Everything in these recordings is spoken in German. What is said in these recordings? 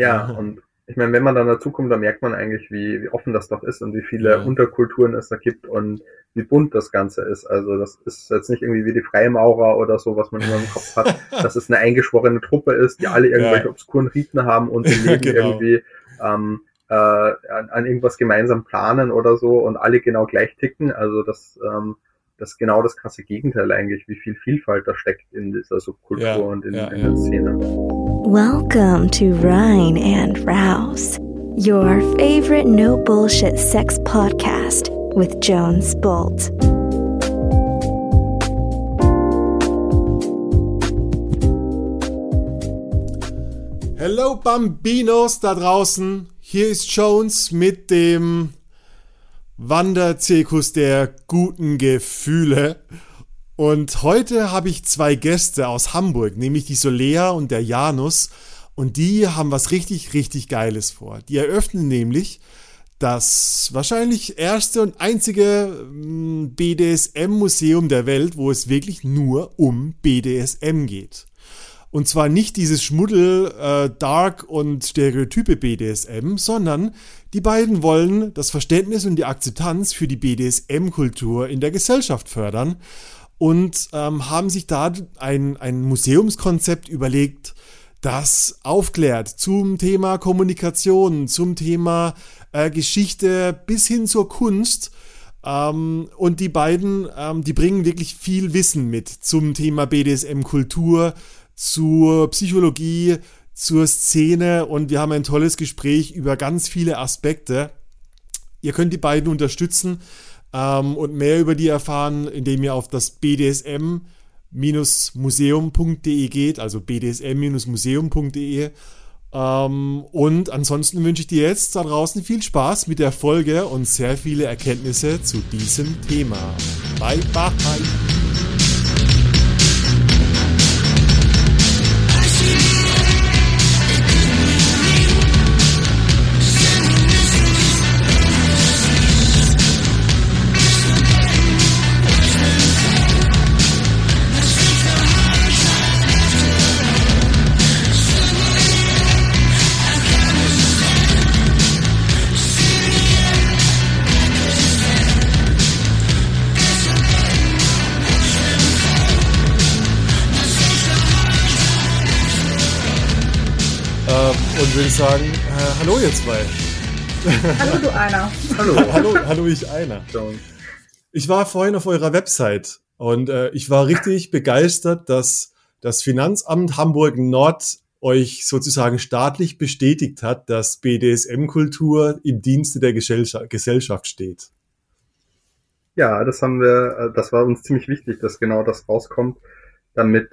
Ja, und ich meine, wenn man dann dazu kommt, dann merkt man eigentlich, wie, wie offen das doch ist und wie viele ja. Unterkulturen es da gibt und wie bunt das Ganze ist. Also das ist jetzt nicht irgendwie wie die Freimaurer oder so, was man immer im Kopf hat, dass es eine eingeschworene Truppe ist, die alle irgendwelche ja. obskuren Riten haben und im Leben genau. irgendwie ähm, äh, an, an irgendwas gemeinsam planen oder so und alle genau gleich ticken. Also das, ähm, das ist genau das krasse Gegenteil eigentlich, wie viel Vielfalt da steckt in dieser Subkultur ja, und in, in der Szene. Welcome to Rhine and Rouse, your favorite no bullshit sex podcast with Jones Bolt. Hello Bambinos da draußen. Hier ist Jones mit dem Wanderzirkus der guten Gefühle. Und heute habe ich zwei Gäste aus Hamburg, nämlich die Solea und der Janus. Und die haben was richtig, richtig Geiles vor. Die eröffnen nämlich das wahrscheinlich erste und einzige hm, BDSM-Museum der Welt, wo es wirklich nur um BDSM geht. Und zwar nicht dieses Schmuddel, äh, Dark und Stereotype BDSM, sondern die beiden wollen das Verständnis und die Akzeptanz für die BDSM-Kultur in der Gesellschaft fördern und ähm, haben sich da ein, ein Museumskonzept überlegt, das aufklärt zum Thema Kommunikation, zum Thema äh, Geschichte bis hin zur Kunst. Ähm, und die beiden, ähm, die bringen wirklich viel Wissen mit zum Thema BDSM-Kultur, zur Psychologie, zur Szene und wir haben ein tolles Gespräch über ganz viele Aspekte. Ihr könnt die beiden unterstützen ähm, und mehr über die erfahren, indem ihr auf das bdsm-museum.de geht, also bdsm-museum.de. Ähm, und ansonsten wünsche ich dir jetzt da draußen viel Spaß mit der Folge und sehr viele Erkenntnisse zu diesem Thema. Bye bye. Würde sagen, äh, hallo ihr zwei. Hallo du einer. hallo, hallo, hallo ich einer. Ich war vorhin auf eurer Website und äh, ich war richtig begeistert, dass das Finanzamt Hamburg Nord euch sozusagen staatlich bestätigt hat, dass BDSM-Kultur im Dienste der Gesellschaft steht. Ja, das haben wir, äh, das war uns ziemlich wichtig, dass genau das rauskommt, damit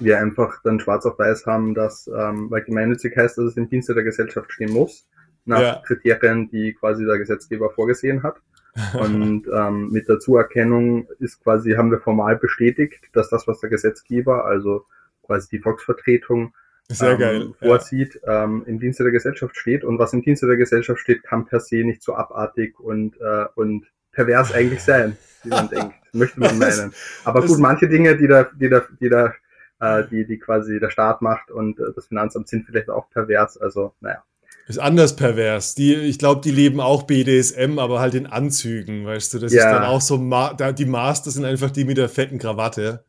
wir einfach dann schwarz auf weiß haben, dass, ähm, weil gemeinnützig heißt, dass es im Dienste der Gesellschaft stehen muss, nach ja. Kriterien, die quasi der Gesetzgeber vorgesehen hat. Und ähm, mit der Zuerkennung ist quasi, haben wir formal bestätigt, dass das, was der Gesetzgeber, also quasi die Volksvertretung, Sehr ähm, geil. vorsieht, ja. ähm, im Dienste der Gesellschaft steht. Und was im Dienste der Gesellschaft steht, kann per se nicht so abartig und, äh, und pervers eigentlich sein, wie man denkt. Möchte man meinen. Aber gut, manche Dinge, die da, die da, die da äh, die, die quasi der Staat macht und äh, das Finanzamt sind vielleicht auch pervers. Also, naja. Ist anders pervers. Die, ich glaube, die leben auch BDSM, aber halt in Anzügen, weißt du. Das ja. ist dann auch so, Ma die Master sind einfach die mit der fetten Krawatte.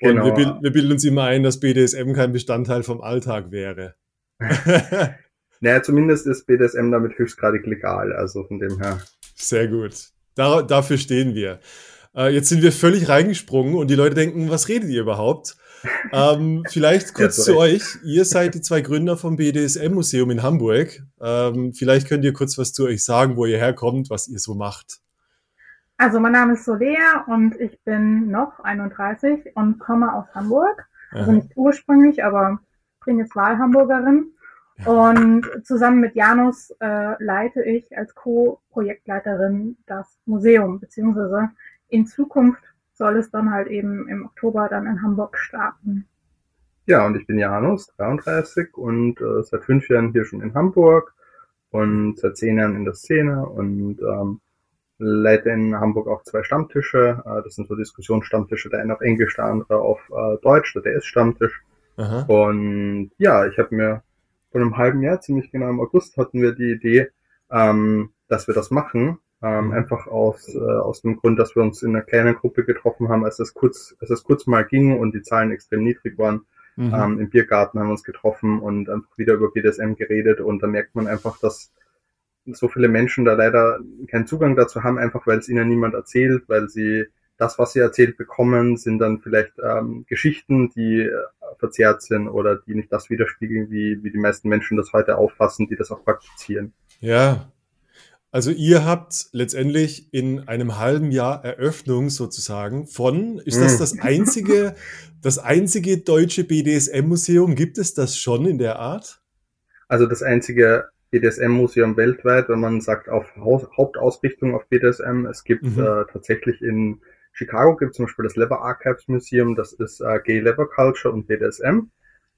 Und genau. wir, wir bilden uns immer ein, dass BDSM kein Bestandteil vom Alltag wäre. naja, zumindest ist BDSM damit höchstgradig legal, also von dem her. Sehr gut. Da, dafür stehen wir. Äh, jetzt sind wir völlig reingesprungen und die Leute denken, was redet ihr überhaupt? Ähm, vielleicht kurz ja, zu euch. Ihr seid die zwei Gründer vom BDSM-Museum in Hamburg. Ähm, vielleicht könnt ihr kurz was zu euch sagen, wo ihr herkommt, was ihr so macht. Also mein Name ist Solea und ich bin noch 31 und komme aus Hamburg. Also nicht ursprünglich, aber bin jetzt Wahlhamburgerin. Und zusammen mit Janus äh, leite ich als Co-Projektleiterin das Museum, beziehungsweise in Zukunft soll es dann halt eben im Oktober dann in Hamburg starten. Ja, und ich bin Janus, 33 und äh, seit fünf Jahren hier schon in Hamburg und seit zehn Jahren in der Szene und ähm, leite in Hamburg auch zwei Stammtische. Äh, das sind so Diskussionsstammtische, der eine auf Englisch, der andere auf äh, Deutsch, der DS-Stammtisch. Und ja, ich habe mir vor einem halben Jahr, ziemlich genau im August, hatten wir die Idee, ähm, dass wir das machen. Ähm, mhm. einfach aus, äh, aus dem Grund, dass wir uns in einer kleinen Gruppe getroffen haben, als es kurz, als es kurz mal ging und die Zahlen extrem niedrig waren. Mhm. Ähm, Im Biergarten haben wir uns getroffen und einfach wieder über BDSM geredet und da merkt man einfach, dass so viele Menschen da leider keinen Zugang dazu haben, einfach weil es ihnen niemand erzählt, weil sie das, was sie erzählt bekommen, sind dann vielleicht ähm, Geschichten, die äh, verzerrt sind oder die nicht das widerspiegeln, wie, wie die meisten Menschen das heute auffassen, die das auch praktizieren. Ja, also ihr habt letztendlich in einem halben Jahr Eröffnung sozusagen von, ist das mhm. das einzige, das einzige deutsche BDSM-Museum? Gibt es das schon in der Art? Also das einzige BDSM-Museum weltweit, wenn man sagt auf Hauptausrichtung auf BDSM. Es gibt mhm. äh, tatsächlich in Chicago gibt es zum Beispiel das Lever Archives Museum, das ist äh, Gay Lever Culture und BDSM.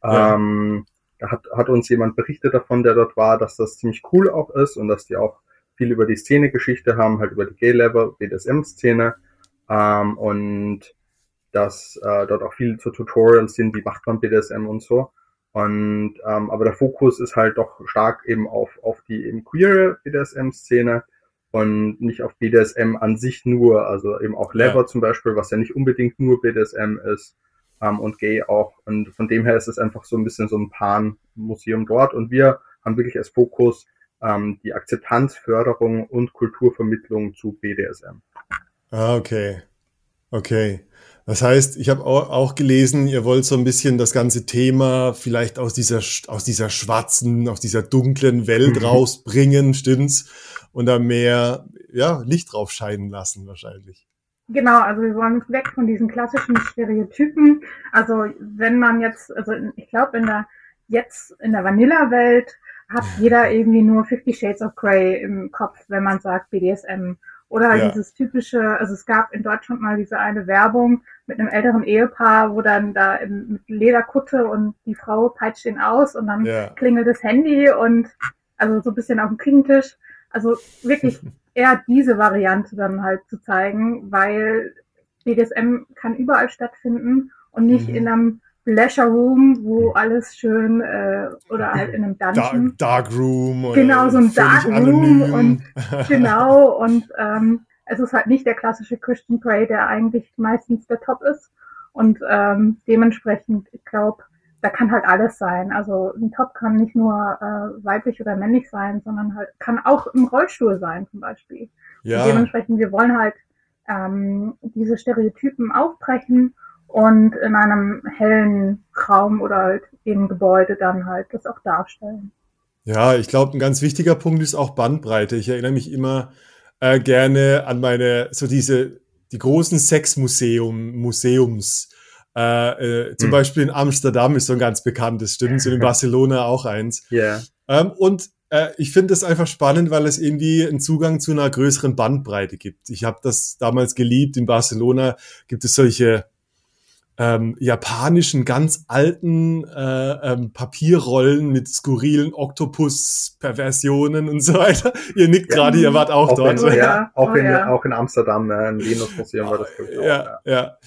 Ja. Ähm, da hat, hat uns jemand berichtet davon, der dort war, dass das ziemlich cool auch ist und dass die auch viel über die Szene-Geschichte haben, halt über die Gay-Level, BDSM-Szene ähm, und dass äh, dort auch viel zu Tutorials sind, wie macht man BDSM und so. Und ähm, aber der Fokus ist halt doch stark eben auf, auf die eben queere BDSM-Szene und nicht auf BDSM an sich nur, also eben auch Lever ja. zum Beispiel, was ja nicht unbedingt nur BDSM ist ähm, und Gay auch. Und von dem her ist es einfach so ein bisschen so ein Pan-Museum dort. Und wir haben wirklich als Fokus ähm, die Akzeptanzförderung und Kulturvermittlung zu BDSM. Ah, okay. Okay. Das heißt, ich habe auch gelesen, ihr wollt so ein bisschen das ganze Thema vielleicht aus dieser, aus dieser schwarzen, aus dieser dunklen Welt mhm. rausbringen, stimmt's? Und da mehr, ja, Licht drauf scheinen lassen, wahrscheinlich. Genau, also wir wollen weg von diesen klassischen Stereotypen. Also wenn man jetzt, also ich glaube in der, jetzt in der Vanilla-Welt hat jeder irgendwie nur Fifty Shades of Grey im Kopf, wenn man sagt BDSM. Oder ja. dieses typische, also es gab in Deutschland mal diese eine Werbung mit einem älteren Ehepaar, wo dann da im, mit Lederkutte und die Frau peitscht ihn aus und dann ja. klingelt das Handy und also so ein bisschen auf dem Küchentisch. Also wirklich eher diese Variante dann halt zu zeigen, weil BDSM kann überall stattfinden und nicht mhm. in einem Leisure Room, wo alles schön äh, oder halt in einem Dungeon. Dark, Dark Room. Genau, so ein Dark Room und genau und ähm, es ist halt nicht der klassische Christian Grey, der eigentlich meistens der Top ist und ähm, dementsprechend, ich glaube, da kann halt alles sein. Also ein Top kann nicht nur äh, weiblich oder männlich sein, sondern halt kann auch im Rollstuhl sein zum Beispiel. Ja. Und dementsprechend, wir wollen halt ähm, diese Stereotypen aufbrechen und in einem hellen Raum oder halt im Gebäude dann halt das auch darstellen. Ja, ich glaube, ein ganz wichtiger Punkt ist auch Bandbreite. Ich erinnere mich immer äh, gerne an meine, so diese, die großen Sexmuseum, Museums. Äh, äh, zum hm. Beispiel in Amsterdam ist so ein ganz bekanntes, stimmt, und in Barcelona auch eins. Ja. Yeah. Ähm, und äh, ich finde das einfach spannend, weil es irgendwie einen Zugang zu einer größeren Bandbreite gibt. Ich habe das damals geliebt. In Barcelona gibt es solche ähm, japanischen ganz alten äh, ähm, Papierrollen mit skurrilen Oktopus-Perversionen und so weiter. Ihr nickt ja, gerade, ihr wart auch, auch dort. In, ja, auch, oh, in, ja. auch in Amsterdam, äh, im Venus-Museum war das, ich, auch, ja, ja,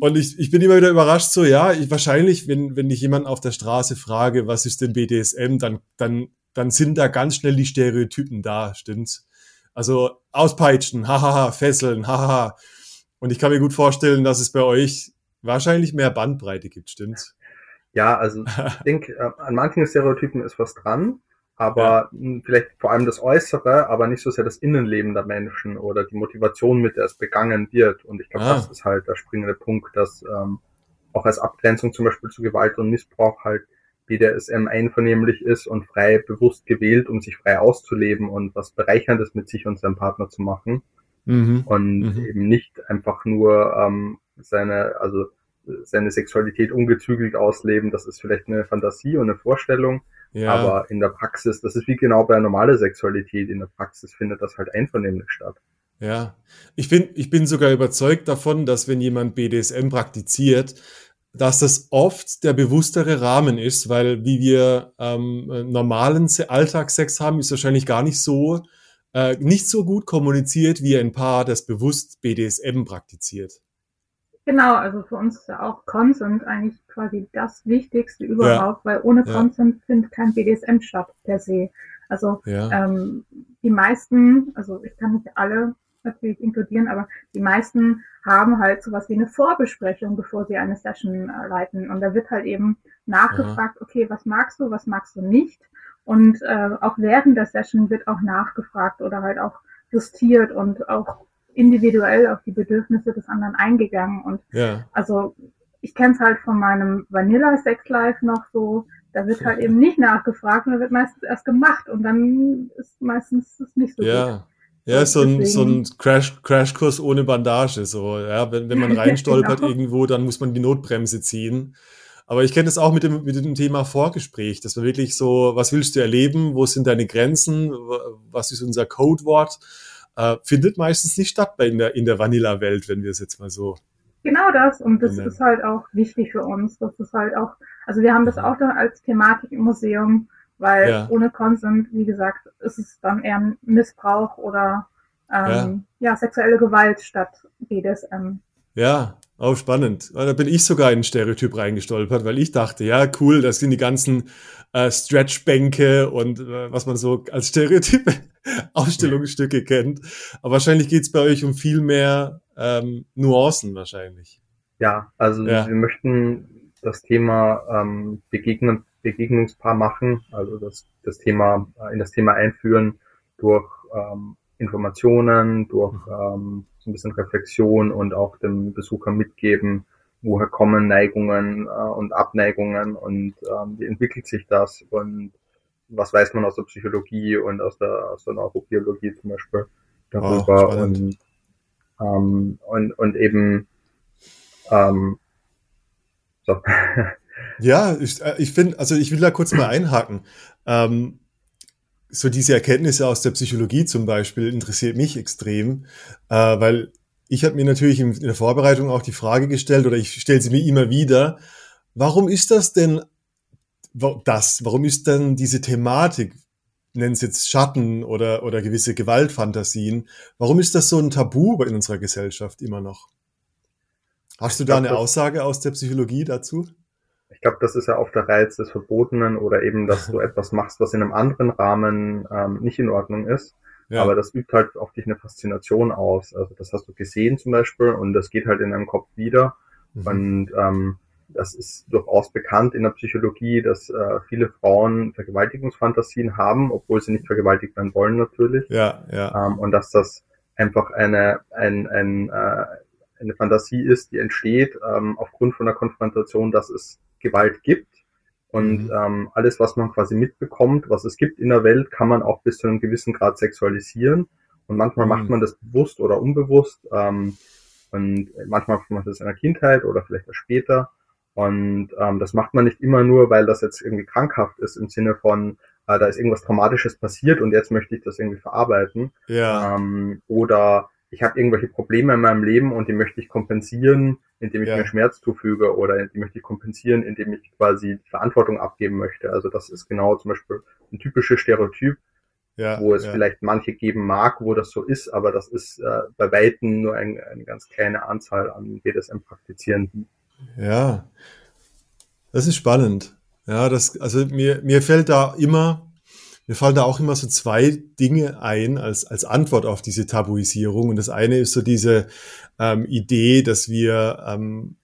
Und ich, ich bin immer wieder überrascht, so, ja, ich, wahrscheinlich, wenn, wenn ich jemanden auf der Straße frage, was ist denn BDSM, dann, dann, dann sind da ganz schnell die Stereotypen da, stimmt's? Also auspeitschen, hahaha, fesseln, hahaha. Und ich kann mir gut vorstellen, dass es bei euch wahrscheinlich mehr Bandbreite gibt, stimmt's? Ja, also ich denke, äh, an manchen Stereotypen ist was dran, aber ja. vielleicht vor allem das Äußere, aber nicht so sehr das Innenleben der Menschen oder die Motivation, mit der es begangen wird. Und ich glaube, ah. das ist halt der springende Punkt, dass ähm, auch als Abgrenzung zum Beispiel zu Gewalt und Missbrauch halt BDSM einvernehmlich ist und frei bewusst gewählt, um sich frei auszuleben und was Bereicherndes mit sich und seinem Partner zu machen. Mhm. Und mhm. eben nicht einfach nur ähm, seine, also seine Sexualität ungezügelt ausleben, das ist vielleicht eine Fantasie und eine Vorstellung, ja. aber in der Praxis, das ist wie genau bei normaler Sexualität, in der Praxis findet das halt einvernehmlich statt. Ja, ich bin, ich bin sogar überzeugt davon, dass wenn jemand BDSM praktiziert, dass das oft der bewusstere Rahmen ist, weil wie wir ähm, normalen Alltagssex haben, ist wahrscheinlich gar nicht so, äh, nicht so gut kommuniziert wie ein Paar, das bewusst BDSM praktiziert. Genau, also für uns ist ja auch Consent eigentlich quasi das Wichtigste überhaupt, ja. weil ohne ja. Consent findet kein BDSM statt per se. Also ja. ähm, die meisten, also ich kann nicht alle natürlich inkludieren, aber die meisten haben halt sowas wie eine Vorbesprechung, bevor sie eine Session äh, leiten. Und da wird halt eben nachgefragt, okay, was magst du, was magst du nicht? Und äh, auch während der Session wird auch nachgefragt oder halt auch justiert und auch individuell auf die Bedürfnisse des anderen eingegangen. Und ja. also ich kenne es halt von meinem Vanilla Sex Life noch so, da wird halt eben nicht nachgefragt und da wird meistens erst gemacht und dann ist meistens es nicht so ja. gut. Ja, so ein, so ein Crash, Crashkurs ohne Bandage. So, ja, wenn, wenn man reinstolpert genau. irgendwo, dann muss man die Notbremse ziehen. Aber ich kenne das auch mit dem, mit dem Thema Vorgespräch, dass man wirklich so, was willst du erleben? Wo sind deine Grenzen? Was ist unser Codewort? Äh, findet meistens nicht statt bei in der, in der Vanilla-Welt, wenn wir es jetzt mal so. Genau das. Und das ist halt auch wichtig für uns. Das ist halt auch, also wir haben das auch dann als Thematik im Museum weil ja. ohne Consent, wie gesagt, ist es dann eher ein Missbrauch oder ähm, ja. ja. sexuelle Gewalt statt BDSM. Ja, auch spannend. Da bin ich sogar in ein Stereotyp reingestolpert, weil ich dachte, ja, cool, das sind die ganzen äh, Stretchbänke und äh, was man so als Stereotype Ausstellungsstücke kennt. Aber wahrscheinlich geht es bei euch um viel mehr ähm, Nuancen wahrscheinlich. Ja, also ja. wir möchten das Thema ähm, Begegnen Begegnungspaar machen, also das, das Thema, äh, in das Thema einführen durch ähm, Informationen, durch ähm, so ein bisschen Reflexion und auch dem Besucher mitgeben, woher kommen Neigungen äh, und Abneigungen und ähm, wie entwickelt sich das und was weiß man aus der Psychologie und aus der, aus der Neurobiologie zum Beispiel darüber oh, und, ähm, und, und eben ähm, so. Ja, ich, äh, ich finde, also ich will da kurz mal einhaken. Ähm, so diese Erkenntnisse aus der Psychologie zum Beispiel interessiert mich extrem, äh, weil ich habe mir natürlich in, der Vorbereitung auch die Frage gestellt oder ich stelle sie mir immer wieder, warum ist das denn das? Warum ist denn diese Thematik, nennen es jetzt Schatten oder, oder gewisse Gewaltfantasien, warum ist das so ein Tabu in unserer Gesellschaft immer noch? Hast du da eine Aussage aus der Psychologie dazu? Ich glaube, das ist ja oft der Reiz des Verbotenen oder eben, dass du etwas machst, was in einem anderen Rahmen ähm, nicht in Ordnung ist. Ja. Aber das übt halt auf dich eine Faszination aus. Also das hast du gesehen zum Beispiel und das geht halt in deinem Kopf wieder. Mhm. Und ähm, das ist durchaus bekannt in der Psychologie, dass äh, viele Frauen Vergewaltigungsfantasien haben, obwohl sie nicht vergewaltigt werden wollen natürlich. Ja, ja. Ähm, und dass das einfach eine, ein, ein, äh, eine Fantasie ist, die entsteht ähm, aufgrund von der Konfrontation, dass es Gewalt gibt. Und mhm. ähm, alles, was man quasi mitbekommt, was es gibt in der Welt, kann man auch bis zu einem gewissen Grad sexualisieren. Und manchmal mhm. macht man das bewusst oder unbewusst. Ähm, und manchmal macht man das in der Kindheit oder vielleicht auch später. Und ähm, das macht man nicht immer nur, weil das jetzt irgendwie krankhaft ist im Sinne von, äh, da ist irgendwas Traumatisches passiert und jetzt möchte ich das irgendwie verarbeiten. Ja. Ähm, oder ich habe irgendwelche Probleme in meinem Leben und die möchte ich kompensieren, indem ich ja. mir Schmerz zufüge oder die möchte ich kompensieren, indem ich quasi die Verantwortung abgeben möchte. Also das ist genau zum Beispiel ein typisches Stereotyp, ja, wo es ja. vielleicht manche geben mag, wo das so ist, aber das ist äh, bei Weitem nur ein, eine ganz kleine Anzahl an BDSM-Praktizierenden. Ja, das ist spannend. Ja, das, also mir, mir fällt da immer mir fallen da auch immer so zwei Dinge ein als, als Antwort auf diese Tabuisierung. Und das eine ist so diese ähm, Idee, dass wir ähm,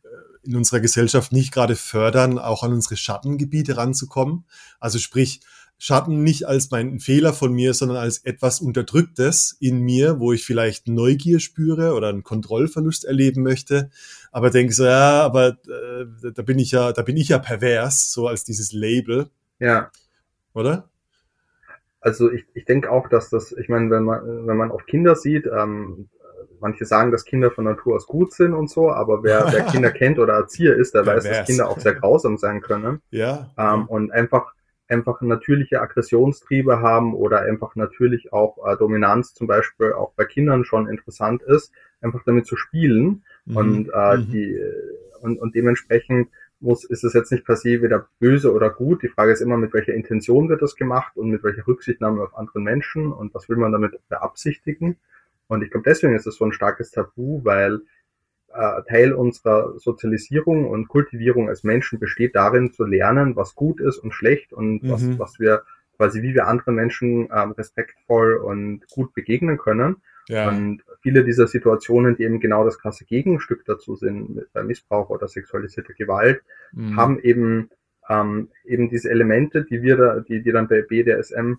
in unserer Gesellschaft nicht gerade fördern, auch an unsere Schattengebiete ranzukommen. Also sprich, Schatten nicht als mein Fehler von mir, sondern als etwas Unterdrücktes in mir, wo ich vielleicht Neugier spüre oder einen Kontrollverlust erleben möchte, aber denke so, ja, aber äh, da bin ich ja, da bin ich ja pervers, so als dieses Label. Ja. Oder? Also ich, ich denke auch, dass das, ich meine, wenn man, wenn man auf Kinder sieht, ähm, manche sagen, dass Kinder von Natur aus gut sind und so, aber wer, wer Kinder kennt oder Erzieher ist, der weiß, dass Kinder auch sehr grausam sein können. Ja. Ähm, und einfach, einfach natürliche Aggressionstriebe haben oder einfach natürlich auch äh, Dominanz zum Beispiel auch bei Kindern schon interessant ist, einfach damit zu spielen mhm. und äh, mhm. die und, und dementsprechend muss, ist es jetzt nicht per se weder böse oder gut. Die Frage ist immer, mit welcher Intention wird das gemacht und mit welcher Rücksichtnahme auf andere Menschen und was will man damit beabsichtigen. Und ich glaube, deswegen ist es so ein starkes Tabu, weil äh, Teil unserer Sozialisierung und Kultivierung als Menschen besteht darin, zu lernen, was gut ist und schlecht und mhm. was, was wir quasi, wie wir anderen Menschen ähm, respektvoll und gut begegnen können. Ja. Und viele dieser Situationen, die eben genau das krasse Gegenstück dazu sind, bei Missbrauch oder sexualisierter Gewalt, mhm. haben eben ähm, eben diese Elemente, die wir da, die, die dann bei BDSM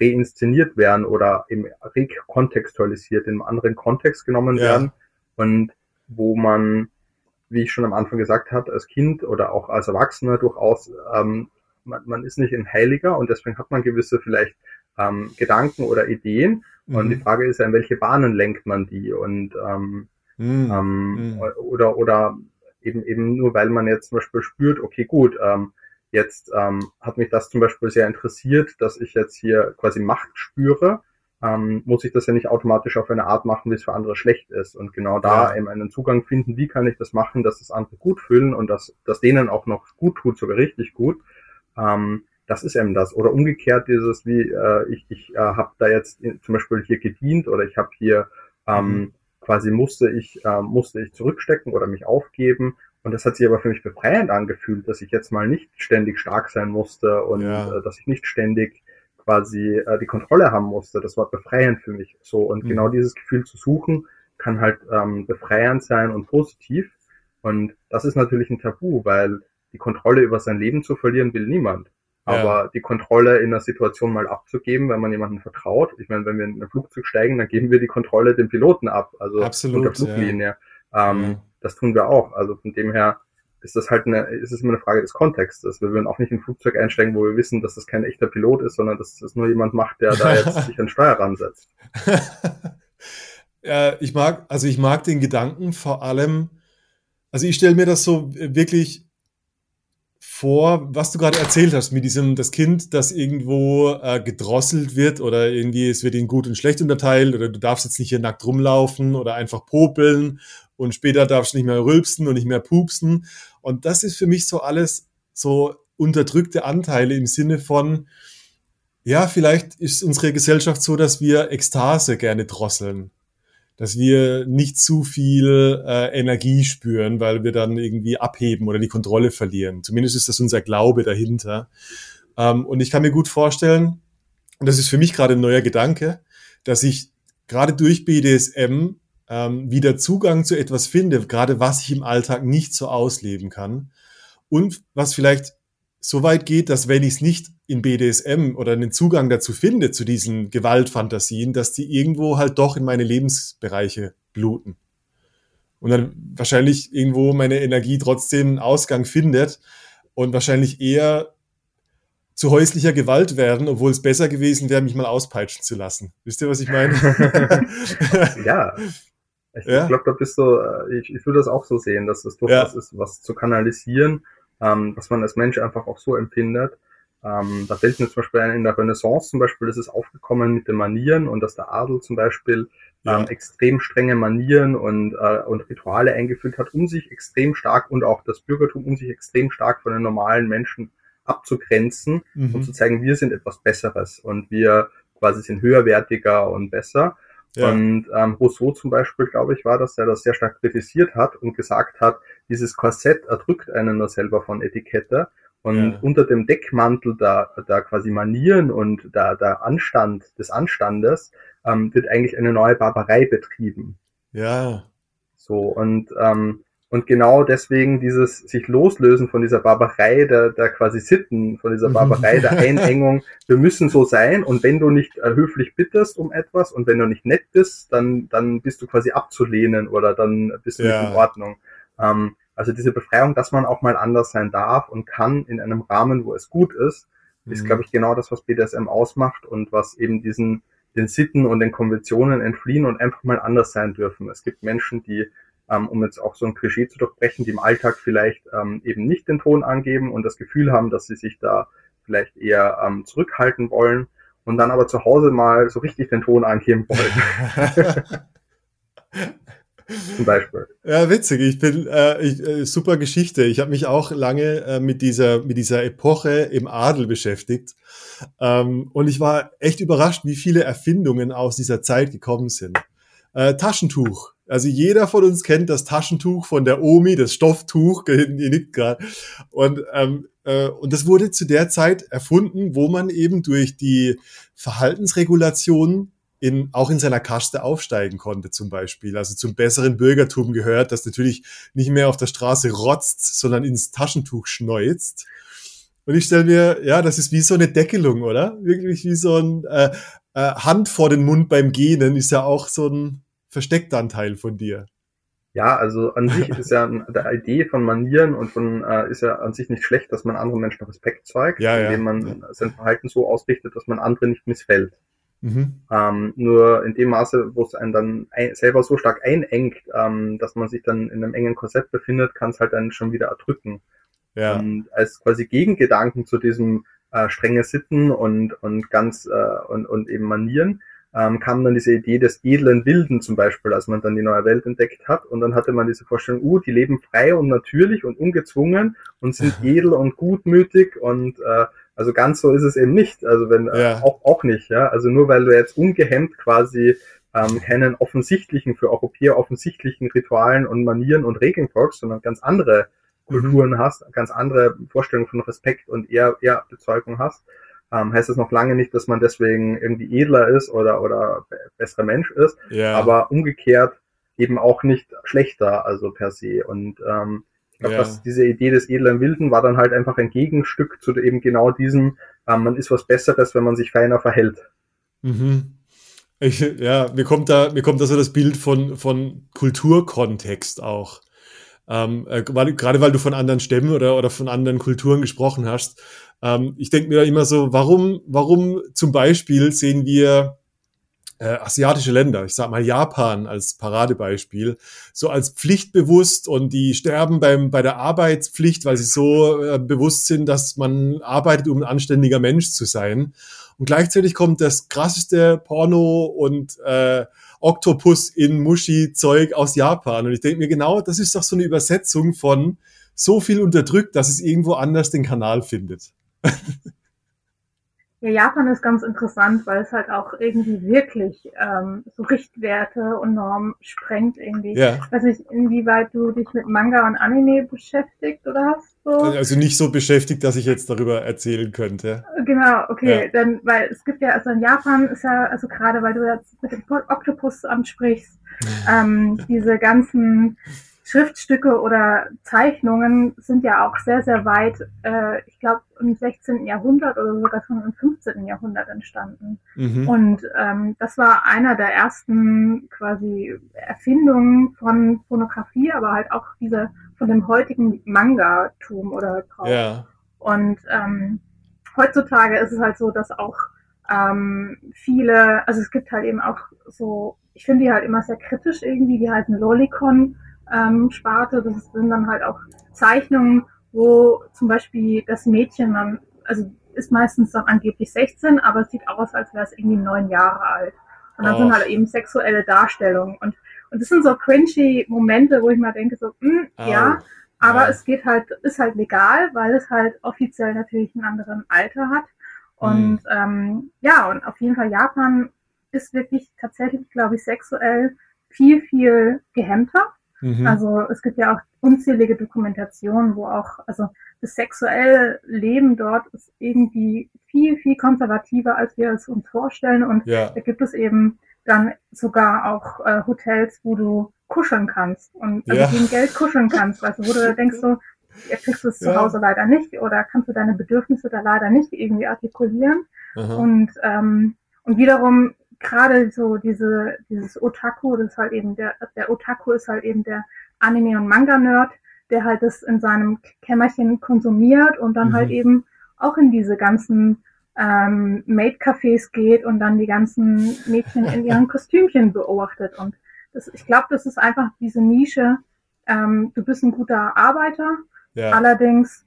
reinszeniert werden oder eben rekontextualisiert, in einem anderen Kontext genommen ja. werden und wo man, wie ich schon am Anfang gesagt habe, als Kind oder auch als Erwachsener durchaus, ähm, man, man ist nicht ein Heiliger und deswegen hat man gewisse vielleicht ähm, Gedanken oder Ideen mhm. und die Frage ist ja, in welche Bahnen lenkt man die und ähm, mhm. ähm, mhm. oder oder eben eben nur weil man jetzt zum Beispiel spürt, okay gut, ähm, Jetzt ähm, hat mich das zum Beispiel sehr interessiert, dass ich jetzt hier quasi Macht spüre. Ähm, muss ich das ja nicht automatisch auf eine Art machen, wie es für andere schlecht ist. Und genau da ja. eben einen Zugang finden, wie kann ich das machen, dass das andere gut fühlen und dass, dass denen auch noch gut tut, sogar richtig gut. Ähm, das ist eben das. Oder umgekehrt dieses, wie äh, ich, ich äh, habe da jetzt zum Beispiel hier gedient oder ich habe hier ähm, mhm. quasi musste ich, äh, musste ich zurückstecken oder mich aufgeben und das hat sich aber für mich befreiend angefühlt, dass ich jetzt mal nicht ständig stark sein musste und ja. äh, dass ich nicht ständig quasi äh, die Kontrolle haben musste. Das war befreiend für mich so. Und mhm. genau dieses Gefühl zu suchen, kann halt ähm, befreiend sein und positiv. Und das ist natürlich ein Tabu, weil die Kontrolle über sein Leben zu verlieren will niemand. Aber ja. die Kontrolle in einer Situation mal abzugeben, wenn man jemandem vertraut. Ich meine, wenn wir in ein Flugzeug steigen, dann geben wir die Kontrolle dem Piloten ab, also Absolut, unter Fluglinie. Ja. Ähm, ja das tun wir auch. Also von dem her ist das halt eine, ist es immer eine Frage des Kontextes. Wir würden auch nicht in ein Flugzeug einsteigen, wo wir wissen, dass das kein echter Pilot ist, sondern dass das nur jemand macht, der da jetzt sich an Steuerrad setzt. ja, ich mag, also ich mag den Gedanken vor allem, also ich stelle mir das so wirklich vor, was du gerade erzählt hast, mit diesem, das Kind, das irgendwo äh, gedrosselt wird oder irgendwie es wird in gut und schlecht unterteilt oder du darfst jetzt nicht hier nackt rumlaufen oder einfach popeln und später darfst du nicht mehr rülpsen und nicht mehr pupsen. Und das ist für mich so alles so unterdrückte Anteile im Sinne von, ja, vielleicht ist unsere Gesellschaft so, dass wir Ekstase gerne drosseln. Dass wir nicht zu viel äh, Energie spüren, weil wir dann irgendwie abheben oder die Kontrolle verlieren. Zumindest ist das unser Glaube dahinter. Ähm, und ich kann mir gut vorstellen, und das ist für mich gerade ein neuer Gedanke, dass ich gerade durch BDSM ähm, wieder Zugang zu etwas finde, gerade was ich im Alltag nicht so ausleben kann. Und was vielleicht so weit geht, dass wenn ich es nicht in BDSM oder einen Zugang dazu finde, zu diesen Gewaltfantasien, dass die irgendwo halt doch in meine Lebensbereiche bluten. Und dann wahrscheinlich irgendwo meine Energie trotzdem einen Ausgang findet und wahrscheinlich eher zu häuslicher Gewalt werden, obwohl es besser gewesen wäre, mich mal auspeitschen zu lassen. Wisst ihr, was ich meine? ja, ich ja. glaube, da bist du, äh, ich, ich würde das auch so sehen, dass es durchaus ja. ist, was zu kanalisieren, ähm, was man als Mensch einfach auch so empfindet. Ähm, da fällt mir zum Beispiel ein, in der Renaissance zum Beispiel ist es aufgekommen mit den Manieren und dass der Adel zum Beispiel ja. ähm, extrem strenge Manieren und, äh, und Rituale eingeführt hat, um sich extrem stark und auch das Bürgertum, um sich extrem stark von den normalen Menschen abzugrenzen mhm. und zu zeigen, wir sind etwas Besseres und wir quasi sind höherwertiger und besser. Ja. Und ähm, Rousseau zum Beispiel, glaube ich, war das, der das sehr stark kritisiert hat und gesagt hat, dieses Korsett erdrückt einen nur selber von Etikette. Und ja. unter dem Deckmantel der, der quasi Manieren und der, der Anstand des Anstandes ähm, wird eigentlich eine neue Barbarei betrieben. Ja. So, und ähm, und genau deswegen dieses sich loslösen von dieser Barbarei der, der quasi Sitten, von dieser Barbarei der Einengung. Wir müssen so sein und wenn du nicht höflich bittest um etwas und wenn du nicht nett bist, dann, dann bist du quasi abzulehnen oder dann bist du ja. nicht in Ordnung. Ähm, also diese Befreiung, dass man auch mal anders sein darf und kann in einem Rahmen, wo es gut ist, mhm. ist, glaube ich, genau das, was BDSM ausmacht und was eben diesen den Sitten und den Konventionen entfliehen und einfach mal anders sein dürfen. Es gibt Menschen, die ähm, um jetzt auch so ein Klischee zu durchbrechen, die im Alltag vielleicht ähm, eben nicht den Ton angeben und das Gefühl haben, dass sie sich da vielleicht eher ähm, zurückhalten wollen und dann aber zu Hause mal so richtig den Ton angeben wollen. Zum Beispiel. Ja, witzig. Ich bin äh, ich, äh, super Geschichte. Ich habe mich auch lange äh, mit dieser mit dieser Epoche im Adel beschäftigt ähm, und ich war echt überrascht, wie viele Erfindungen aus dieser Zeit gekommen sind. Äh, Taschentuch Also jeder von uns kennt das Taschentuch von der Omi, das Stofftuch, ihr nickt gerade. Und, ähm, äh, und das wurde zu der Zeit erfunden, wo man eben durch die Verhaltensregulation in, auch in seiner Kaste aufsteigen konnte zum Beispiel. Also zum besseren Bürgertum gehört, das natürlich nicht mehr auf der Straße rotzt, sondern ins Taschentuch schneuzt. Und ich stelle mir, ja, das ist wie so eine Deckelung, oder? Wirklich wie so ein äh, äh, Hand vor den Mund beim Gähnen ist ja auch so ein versteckter Anteil von dir. Ja, also an sich ist ja der Idee von Manieren und von äh, ist ja an sich nicht schlecht, dass man anderen Menschen Respekt zeigt, ja, indem ja. man sein Verhalten so ausrichtet, dass man andere nicht missfällt. Mhm. Ähm, nur in dem Maße, wo es einen dann ein, selber so stark einengt, ähm, dass man sich dann in einem engen Korsett befindet, kann es halt dann schon wieder erdrücken. Ja. Und als quasi Gegengedanken zu diesem äh, strenge Sitten und und ganz äh, und und eben Manieren ähm, kam dann diese Idee des edlen Wilden zum Beispiel, als man dann die neue Welt entdeckt hat. Und dann hatte man diese Vorstellung, uh, die leben frei und natürlich und ungezwungen und sind edel und gutmütig und äh, also ganz so ist es eben nicht. Also wenn äh, ja. auch auch nicht, ja. Also nur weil du jetzt ungehemmt quasi ähm, keinen offensichtlichen für Europäer offensichtlichen Ritualen und Manieren und Regeln folgst, sondern ganz andere Kulturen mhm. hast, ganz andere Vorstellungen von Respekt und eher eher Bezeugung hast, ähm, heißt das noch lange nicht, dass man deswegen irgendwie edler ist oder oder besserer Mensch ist, ja. aber umgekehrt eben auch nicht schlechter, also per se. Und ähm, ich glaube, ja. dass diese Idee des edlen Wilden war dann halt einfach ein Gegenstück zu eben genau diesem, ähm, man ist was Besseres, wenn man sich feiner verhält. Mhm. Ich, ja, mir kommt da, mir kommt da so das Bild von, von Kulturkontext auch. Ähm, äh, gerade weil du von anderen Stämmen oder, oder von anderen Kulturen gesprochen hast. Ähm, ich denke mir immer so, warum, warum zum Beispiel sehen wir äh, asiatische Länder, ich sag mal Japan als Paradebeispiel, so als pflichtbewusst und die sterben beim, bei der Arbeitspflicht, weil sie so äh, bewusst sind, dass man arbeitet, um ein anständiger Mensch zu sein. Und gleichzeitig kommt das krasseste Porno und äh, Oktopus in Mushi-Zeug aus Japan. Und ich denke mir genau, das ist doch so eine Übersetzung von so viel unterdrückt, dass es irgendwo anders den Kanal findet. Ja, Japan ist ganz interessant, weil es halt auch irgendwie wirklich ähm, so Richtwerte und Normen sprengt irgendwie. Ja. Ich weiß nicht, inwieweit du dich mit Manga und Anime beschäftigt oder hast. Also nicht so beschäftigt, dass ich jetzt darüber erzählen könnte. Genau, okay, ja. dann, weil es gibt ja, also in Japan ist ja, also gerade weil du jetzt mit dem Oktopus ansprichst, ähm, diese ganzen Schriftstücke oder Zeichnungen sind ja auch sehr, sehr weit, äh, ich glaube, im 16. Jahrhundert oder sogar schon im 15. Jahrhundert entstanden. Mhm. Und ähm, das war einer der ersten quasi Erfindungen von Pornografie, aber halt auch diese von dem heutigen Manga-Tum oder Brauch. Ja. Und ähm, heutzutage ist es halt so, dass auch ähm, viele, also es gibt halt eben auch so, ich finde die halt immer sehr kritisch irgendwie, die halt ein Lolicon ähm, Sparte. Das sind dann halt auch Zeichnungen, wo zum Beispiel das Mädchen dann, also ist meistens dann angeblich 16, aber es sieht aus, als wäre es irgendwie neun Jahre alt. Und dann oh. sind halt eben sexuelle Darstellungen. Und, und das sind so cringy Momente, wo ich mal denke, so, mh, hm, oh. ja, aber ja. es geht halt, ist halt legal, weil es halt offiziell natürlich einen anderen Alter hat. Und mhm. ähm, ja, und auf jeden Fall Japan ist wirklich tatsächlich, glaube ich, sexuell viel, viel gehemmter. Mhm. Also es gibt ja auch unzählige Dokumentationen, wo auch, also das sexuelle Leben dort ist irgendwie viel, viel konservativer, als wir es uns vorstellen. Und ja. da gibt es eben dann sogar auch äh, Hotels, wo du kuscheln kannst und also ja. gegen Geld kuscheln kannst. Also wo du denkst so, kriegst du es ja. zu Hause leider nicht oder kannst du deine Bedürfnisse da leider nicht irgendwie artikulieren. Aha. Und ähm, und wiederum gerade so diese, dieses Otaku, das ist halt eben der, der Otaku ist halt eben der Anime- und Manga-Nerd, der halt das in seinem Kämmerchen konsumiert und dann halt mhm. halt eben auch in diese ganzen ähm, Maid-Cafés geht und dann die ganzen Mädchen in ihren Kostümchen beobachtet. Und das, ich glaube, das ist einfach diese Nische. Ähm, du bist ein guter Arbeiter, ja. allerdings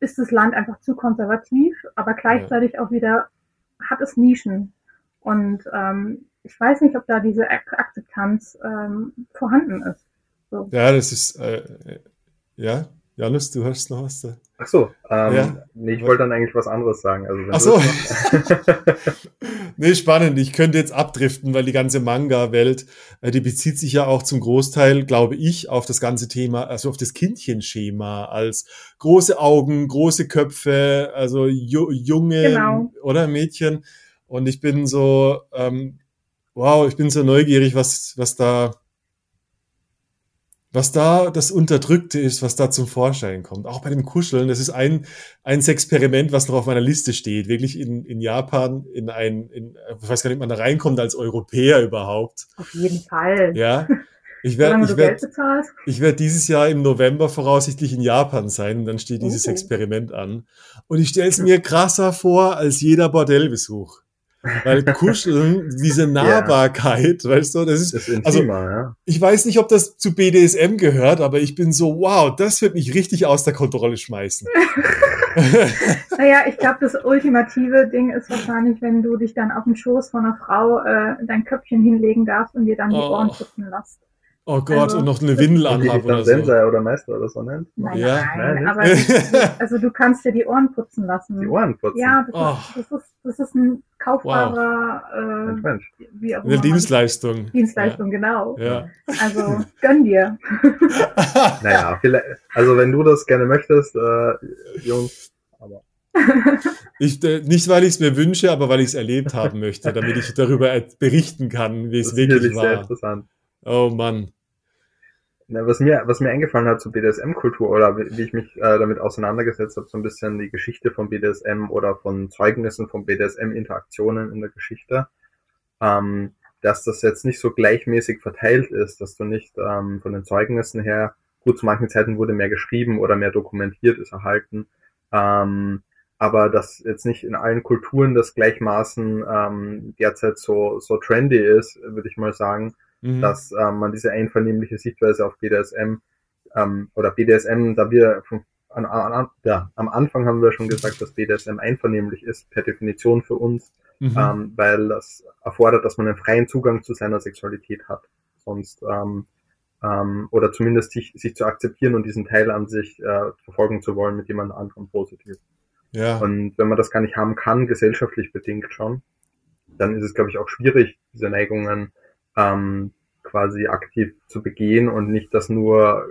ist das Land einfach zu konservativ, aber gleichzeitig ja. auch wieder hat es Nischen. Und ähm, ich weiß nicht, ob da diese Ak Akzeptanz ähm, vorhanden ist. So. Ja, das ist, äh, ja, Janus, du hast noch was da. Ach so, ähm, ja? nee, ich wollte dann eigentlich was anderes sagen. Also Ach so. nee, spannend. Ich könnte jetzt abdriften, weil die ganze Manga-Welt, äh, die bezieht sich ja auch zum Großteil, glaube ich, auf das ganze Thema, also auf das Kindchenschema als große Augen, große Köpfe, also ju junge Genau. oder Mädchen. Und ich bin so, ähm, wow, ich bin so neugierig, was, was da, was da das Unterdrückte ist, was da zum Vorschein kommt. Auch bei dem Kuscheln, das ist ein, ein Experiment, was noch auf meiner Liste steht. Wirklich in, in Japan, in ein, in, ich weiß gar nicht, ob man da reinkommt als Europäer überhaupt. Auf jeden Fall. Ja. Ich werde ich werd, ich werd dieses Jahr im November voraussichtlich in Japan sein und dann steht dieses Oh. Experiment an. Und ich stelle es mir krasser vor als jeder Bordellbesuch. Weil Kuscheln, diese Nahbarkeit, weißt du, das ist, Das ist also ja. ich weiß nicht, ob das zu BDSM gehört, aber ich bin so, wow, das wird mich richtig aus der Kontrolle schmeißen. Naja, ich glaube, das ultimative Ding ist wahrscheinlich, wenn du dich dann auf den Schoß von einer Frau äh, dein Köpfchen hinlegen darfst und dir dann die Oh. Ohren putzen lässt. Oh Gott, Also, und noch eine das- Windel anhaben oder so. Sensei oder Meister oder so nennt. Nein, Ja. nein, Nein, aber also du kannst dir die Ohren putzen lassen. Die Ohren putzen. Ja, das, Oh. ist, das, ist, das ist ein kaufbarer Mensch, Mensch. äh, wie auch Eine immer man- Dienstleistung. Dienstleistung, genau. Ja. Also gönn dir. ja. Naja, vielleicht, also wenn du das gerne möchtest, äh, Jungs, aber Ich, äh, nicht, weil ich es mir wünsche, aber weil ich es erlebt haben möchte, damit ich darüber berichten kann, wie das es ist wirklich sicherlich sehr war. interessant. Oh Mann. Na, was mir, was mir eingefallen hat zu BDSM-Kultur oder wie, wie ich mich äh, damit auseinandergesetzt habe, so ein bisschen die Geschichte von BDSM oder von Zeugnissen von BDSM-Interaktionen in der Geschichte, ähm, dass das jetzt nicht so gleichmäßig verteilt ist, dass du nicht ähm, von den Zeugnissen her, gut, zu manchen Zeiten wurde mehr geschrieben oder mehr dokumentiert ist erhalten, ähm, aber dass jetzt nicht in allen Kulturen das gleichmaßen ähm, derzeit so, so trendy ist, würde ich mal sagen, Mhm. dass ähm, man diese einvernehmliche Sichtweise auf BDSM ähm, oder BDSM, da wir von, an, an, ja, am Anfang haben wir schon gesagt, dass BDSM einvernehmlich ist, per Definition für uns, Mhm. ähm, weil das erfordert, dass man einen freien Zugang zu seiner Sexualität hat. Sonst ähm, ähm, oder zumindest sich, sich zu akzeptieren und diesen Teil an sich äh, verfolgen zu wollen mit jemand anderem positiv. ja. Und wenn man das gar nicht haben kann, gesellschaftlich bedingt schon, dann ist es, glaube ich, auch schwierig, diese Neigungen ähm, quasi aktiv zu begehen und nicht das nur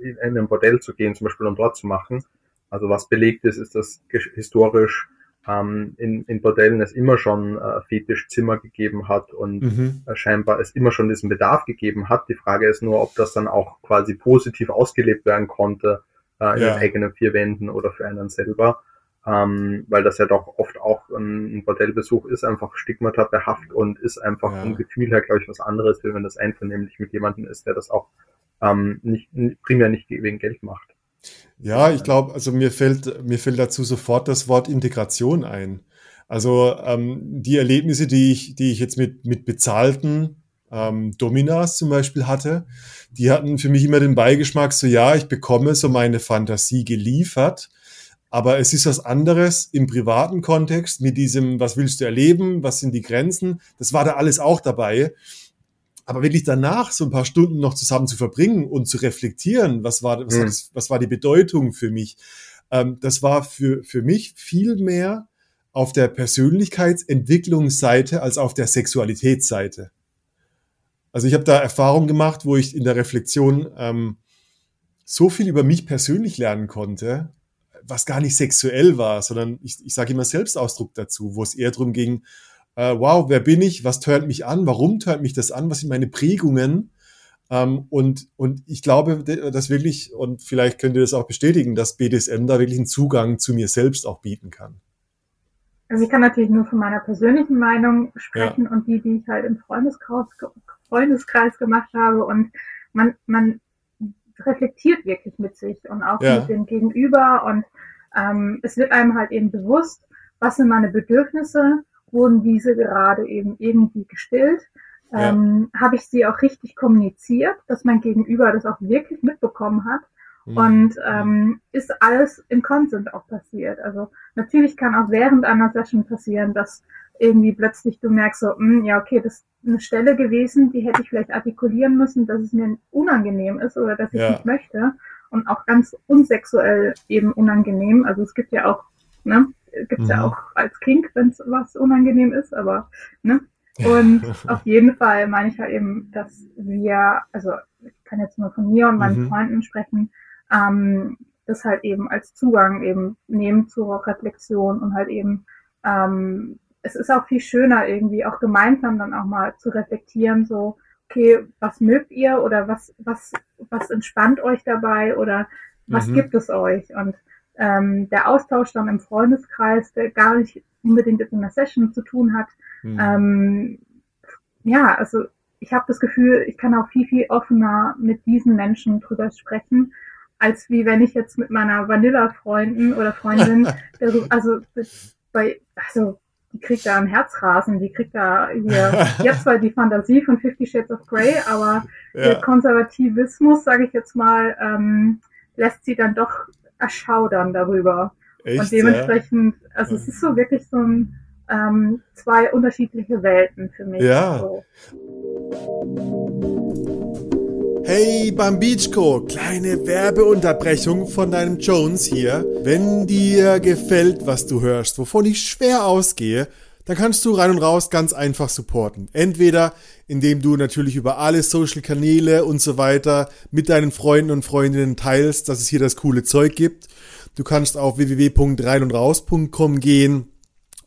in ein Bordell zu gehen, zum Beispiel und dort zu machen. Also was belegt ist, ist, dass historisch ähm, in, in Bordellen es immer schon äh, Fetischzimmer gegeben hat und Mhm. äh, scheinbar es immer schon diesen Bedarf gegeben hat. Die Frage ist nur, ob das dann auch quasi positiv ausgelebt werden konnte äh, in Ja. den eigenen vier Wänden oder für einen selber. Ähm, weil das ja doch oft auch ein, ein Bordellbesuch ist, einfach Stigmata behaftet und ist einfach Ja. vom Gefühl her, glaube ich, was anderes, wie wenn das einvernehmlich mit jemandem ist, der das auch ähm, nicht, nicht primär nicht wegen Geld macht. Ja, ich glaube, also mir fällt, mir fällt dazu sofort das Wort Integration ein. Also ähm, die Erlebnisse, die ich, die ich jetzt mit, mit bezahlten ähm, Dominas zum Beispiel hatte, die hatten für mich immer den Beigeschmack, so ja, ich bekomme so meine Fantasie geliefert, aber es ist was anderes im privaten Kontext mit diesem, was willst du erleben, was sind die Grenzen, das war da alles auch dabei. Aber wirklich danach so ein paar Stunden noch zusammen zu verbringen und zu reflektieren, was war, was, Hm. hat es- was war die Bedeutung für mich, ähm, das war für, für mich viel mehr auf der Persönlichkeitsentwicklungsseite als auf der Sexualitätsseite. Also ich habe da Erfahrungen gemacht, wo ich in der Reflexion ähm, so viel über mich persönlich lernen konnte, was gar nicht sexuell war, sondern ich, ich sage immer Selbstausdruck dazu, wo es eher darum ging, äh, wow, wer bin ich, was tönt mich an, warum tönt mich das an, was sind meine Prägungen? Ähm, und, und ich glaube, dass wirklich, und vielleicht könnt ihr das auch bestätigen, dass BDSM da wirklich einen Zugang zu mir selbst auch bieten kann. Also ich kann natürlich nur von meiner persönlichen Meinung sprechen und die, die ich halt im Freundeskreis, Freundeskreis gemacht habe. Und man, man reflektiert wirklich mit sich und auch Ja. mit dem Gegenüber. Und ähm, es wird einem halt eben bewusst, was sind meine Bedürfnisse, wurden diese gerade eben irgendwie gestillt. Ja. Ähm, Habe ich sie auch richtig kommuniziert, dass mein Gegenüber das auch wirklich mitbekommen hat. Mhm. Und ähm, ist alles im Consent auch passiert. Also natürlich kann auch während einer Session passieren, dass irgendwie plötzlich du merkst so, hm, ja okay, das ist eine Stelle gewesen, die hätte ich vielleicht artikulieren müssen, dass es mir unangenehm ist oder dass ich Ja. nicht möchte. Und auch ganz unsexuell eben unangenehm. Also es gibt ja auch ne, gibt's mhm. ja auch als Kink, wenn es was unangenehm ist, aber ne? Und auf jeden Fall meine ich ja eben, dass wir, also ich kann jetzt nur von mir und meinen mhm. Freunden sprechen, ähm, das halt eben als Zugang eben nehmen zur Reflexion und halt eben, ähm, es ist auch viel schöner irgendwie auch gemeinsam dann auch mal zu reflektieren, so, okay, was mögt ihr oder was, was, was entspannt euch dabei oder was mhm. gibt es euch? Und ähm, der Austausch dann im Freundeskreis, der gar nicht unbedingt mit einer Session zu tun hat, mhm. ähm, ja, also ich habe das Gefühl, ich kann auch viel, viel offener mit diesen Menschen drüber sprechen, als wie wenn ich jetzt mit meiner Vanilla-Freundin oder Freundin, also bei, also die kriegt da ein Herzrasen, die kriegt da hier jetzt zwar die Fantasie von Fifty Shades of Grey, aber ja. der Konservativismus, sage ich jetzt mal, ähm, lässt sie dann doch erschaudern darüber. Echt, Und dementsprechend, ja? also es ist so wirklich so ein ähm, zwei unterschiedliche Welten für mich. Ja. So. Hey Bambichko, kleine Werbeunterbrechung von deinem Jones hier. Wenn dir gefällt, was du hörst, wovon ich schwer ausgehe, dann kannst du rein und raus ganz einfach supporten. Entweder indem du natürlich über alle Social Kanäle und so weiter mit deinen Freunden und Freundinnen teilst, dass es hier das coole Zeug gibt. Du kannst auf www.reinundraus.com gehen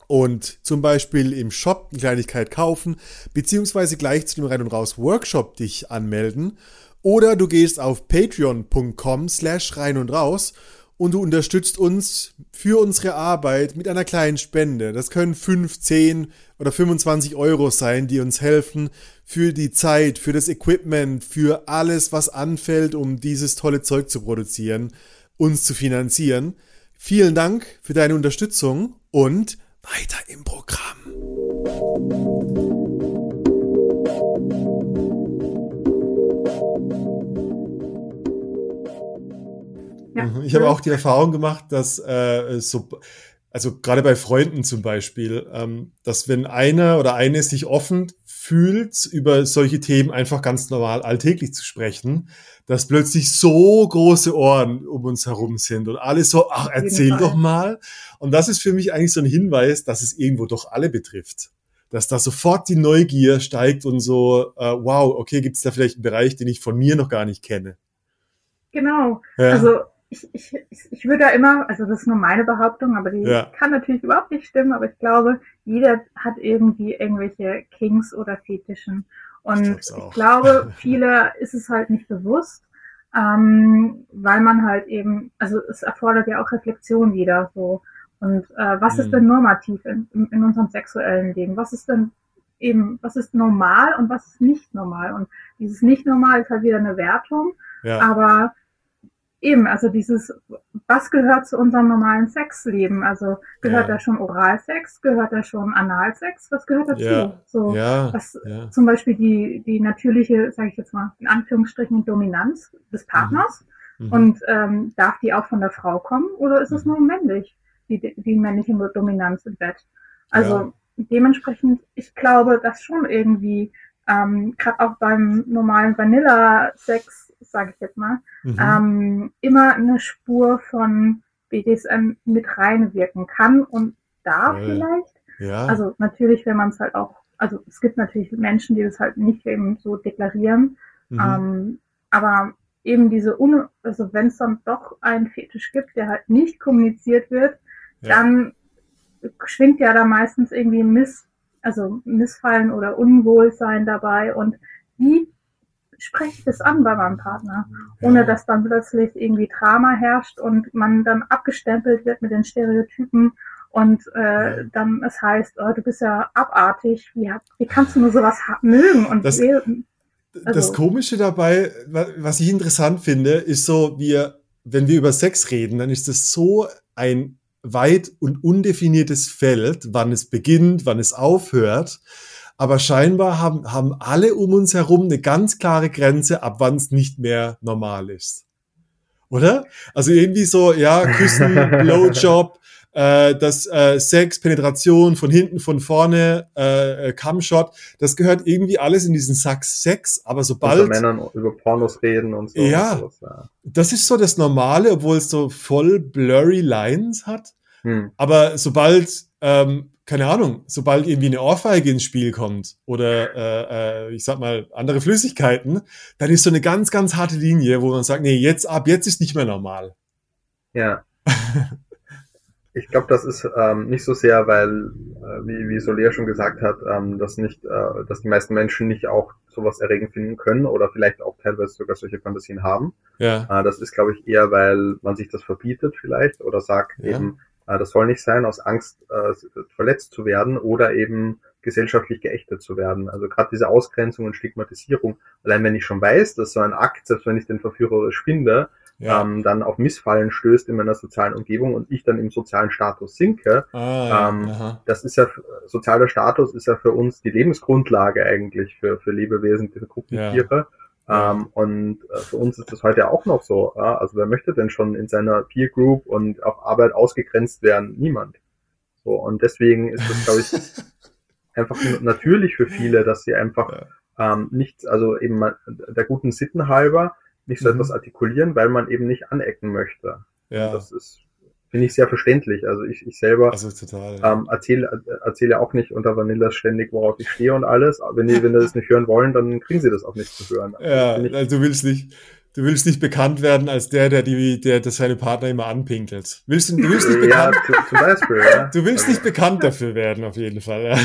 und zum Beispiel im Shop eine Kleinigkeit kaufen, beziehungsweise gleich zu dem Rein und Raus Workshop dich anmelden. Oder du gehst auf patreon.com slash rein und raus und du unterstützt uns für unsere Arbeit mit einer kleinen Spende. Das können 5, 10 oder 25 Euro sein, die uns helfen für die Zeit, für das Equipment, für alles, was anfällt, um dieses tolle Zeug zu produzieren, uns zu finanzieren. Vielen Dank für deine Unterstützung und weiter im Programm. Ja. Mhm. Ich habe auch die Erfahrung gemacht, dass äh, so, also gerade bei Freunden zum Beispiel, ähm, dass wenn einer oder eine sich offen fühlt, über solche Themen einfach ganz normal alltäglich zu sprechen, dass plötzlich so große Ohren um uns herum sind und alle so, ach, erzähl doch mal. Und das ist für mich eigentlich so ein Hinweis, dass es irgendwo doch alle betrifft. Dass da sofort die Neugier steigt und so, äh, wow, okay, gibt es da vielleicht einen Bereich, den ich von mir noch gar nicht kenne. Genau. Ja. Also ich, ich, ich würde da immer, also das ist nur meine Behauptung, aber die ja. kann natürlich überhaupt nicht stimmen, aber ich glaube, jeder hat irgendwie irgendwelche Kings oder Fetischen. Und ich, ich glaube, viele ist es halt nicht bewusst, ähm, weil man halt eben, also es erfordert ja auch Reflexion wieder so. Und äh, was mhm. ist denn normativ in, in, unserem sexuellen Leben? Was ist denn eben, was ist normal und was ist nicht normal? Und dieses nicht normal ist halt wieder eine Wertung, ja. aber Eben, also dieses, was gehört zu unserem normalen Sexleben? Also gehört ja. da schon Oralsex, gehört da schon Analsex? Was gehört dazu? Ja. So, ja. was ja. zum Beispiel die, die natürliche, sage ich jetzt mal, in Anführungsstrichen Dominanz des Partners. Mhm. mhm. Und ähm, darf die auch von der Frau kommen oder ist es mhm. nur männlich, die, die männliche Dominanz im Bett? Also dementsprechend, ich glaube, dass schon irgendwie, ähm, gerade auch beim normalen Vanilla-Sex sage ich jetzt mal, mhm. ähm, immer eine Spur von BDSM mit reinwirken kann und darf ja. vielleicht. Ja. Also natürlich, wenn man es halt auch, also es gibt natürlich Menschen, die das halt nicht eben so deklarieren, mhm. ähm, aber eben diese, Un also wenn es dann doch einen Fetisch gibt, der halt nicht kommuniziert wird, ja. dann schwingt ja da meistens irgendwie Miss, also Missfallen oder Unwohlsein dabei und wie spreche ich das an bei meinem Partner, ohne dass dann plötzlich irgendwie Drama herrscht und man dann abgestempelt wird mit den Stereotypen und äh, dann es heißt, oh, du bist ja abartig, wie, wie kannst du nur sowas mögen? Und das, also, das Komische dabei, was ich interessant finde, ist so, wir, wenn wir über Sex reden, dann ist das so ein weit und undefiniertes Feld, wann es beginnt, wann es aufhört. Aber scheinbar haben, haben alle um uns herum eine ganz klare Grenze, ab wann es nicht mehr normal ist. Oder? Also irgendwie so, ja, Küssen, Blowjob, äh, das äh, Sex, Penetration von hinten, von vorne, äh, Cumshot, das gehört irgendwie alles in diesen Sack Sex, aber sobald... Unter Männern über Pornos reden und so. Ja, und sowas, ja, das ist so das Normale, obwohl es so voll blurry Lines hat. Hm. Aber sobald, ähm, keine Ahnung, sobald irgendwie eine Ohrfeige ins Spiel kommt oder äh, äh, ich sag mal andere Flüssigkeiten, dann ist so eine ganz, ganz harte Linie, wo man sagt, nee, jetzt ab jetzt ist nicht mehr normal. Ja. ich glaube, das ist ähm, nicht so sehr, weil, äh, wie, wie Soler schon gesagt hat, ähm, dass nicht, äh, dass die meisten Menschen nicht auch sowas erregend finden können oder vielleicht auch teilweise sogar solche Fantasien haben. Ja. Äh, das ist, glaube ich, eher, weil man sich das verbietet vielleicht oder sagt ja. eben, das soll nicht sein, aus Angst äh, verletzt zu werden oder eben gesellschaftlich geächtet zu werden. Also gerade diese Ausgrenzung und Stigmatisierung, allein wenn ich schon weiß, dass so ein Akt, selbst wenn ich den verführerisch finde, ja. ähm, dann auf Missfallen stößt in meiner sozialen Umgebung und ich dann im sozialen Status sinke. Ah, ähm, das ist ja, sozialer Status ist ja für uns die Lebensgrundlage eigentlich für, für Lebewesen, diese Gruppentiere. Ja. Ähm, und äh, für uns ist das heute auch noch so. Ja? Also wer möchte denn schon in seiner Peer Group und auf Arbeit ausgegrenzt werden? Niemand. So, und deswegen ist das, glaube ich, einfach natürlich für viele, dass sie einfach ähm, nicht, also eben der guten Sitten halber, nicht so mhm. etwas artikulieren, weil man eben nicht anecken möchte. Ja. das ist, finde ich, sehr verständlich. Also ich, ich selber also total, ja. ähm, erzähle, erzähle auch nicht unter Vanilla ständig, worauf ich stehe und alles. Wenn die, wenn die das nicht hören wollen, dann kriegen sie das auch nicht zu hören. Also ja, also du willst nicht, du willst nicht bekannt werden als der, der die, der, der seine Partner immer anpinkelt. Willst du, du willst nicht bekannt, ja, zu, zum Beispiel, ja. Du willst also. nicht bekannt dafür werden, auf jeden Fall, ja.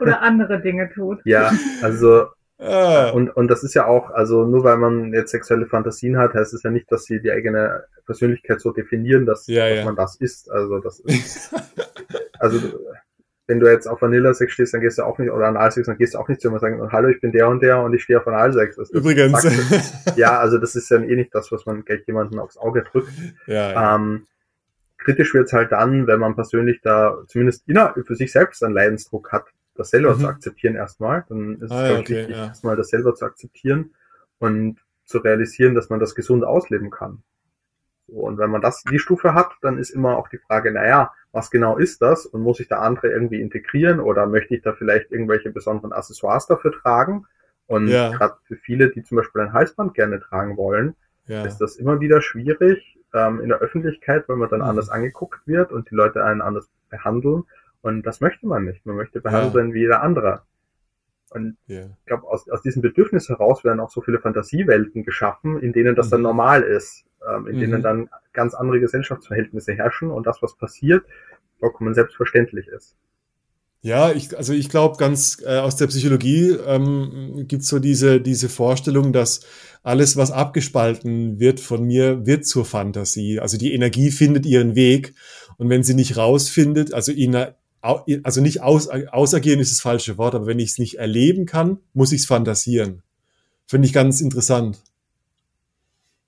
Oder andere Dinge tut. Ja, also Ah. Und, und das ist ja auch, also nur weil man jetzt sexuelle Fantasien hat, heißt es ja nicht, dass sie die eigene Persönlichkeit so definieren, dass, ja, dass ja. man das ist. Also das ist, also wenn du jetzt auf Vanilla-Sex stehst, dann gehst du auch nicht, oder Analsex, dann gehst du auch nicht zu jemandem sagen, hallo, ich bin der und der und ich stehe auf Analsex. Das, Übrigens. Das, ja, also das ist ja eh nicht das, was man gleich jemanden aufs Auge drückt. Ja, ja. Ähm, kritisch wird's halt dann, wenn man persönlich da zumindest inner, für sich selbst einen Leidensdruck hat, das selber mhm. zu akzeptieren erstmal. Dann ist ah, es ja, okay, wichtig, ja. erstmal das selber zu akzeptieren und zu realisieren, dass man das gesund ausleben kann. So, und wenn man das, die Stufe hat, dann ist immer auch die Frage, naja, was genau ist das? Und muss ich da andere irgendwie integrieren oder möchte ich da vielleicht irgendwelche besonderen Accessoires dafür tragen? Und ja. gerade für viele, die zum Beispiel ein Halsband gerne tragen wollen, ja. ist das immer wieder schwierig ähm, in der Öffentlichkeit, weil man dann mhm. anders angeguckt wird und die Leute einen anders behandeln. Und das möchte man nicht. Man möchte behandelt werden ja. wie jeder andere. Und yeah. ich glaube, aus, aus diesem Bedürfnis heraus werden auch so viele Fantasiewelten geschaffen, in denen das mhm. dann normal ist, ähm, in mhm. denen dann ganz andere Gesellschaftsverhältnisse herrschen und das, was passiert, vollkommen selbstverständlich ist. Ja, ich, also ich glaube, ganz äh, aus der Psychologie ähm, gibt so diese, diese Vorstellung, dass alles, was abgespalten wird von mir, wird zur Fantasie. Also die Energie findet ihren Weg. Und wenn sie nicht rausfindet, also in, also nicht aus, ausagieren ist das falsche Wort, aber wenn ich es nicht erleben kann, muss ich es fantasieren. Finde ich ganz interessant.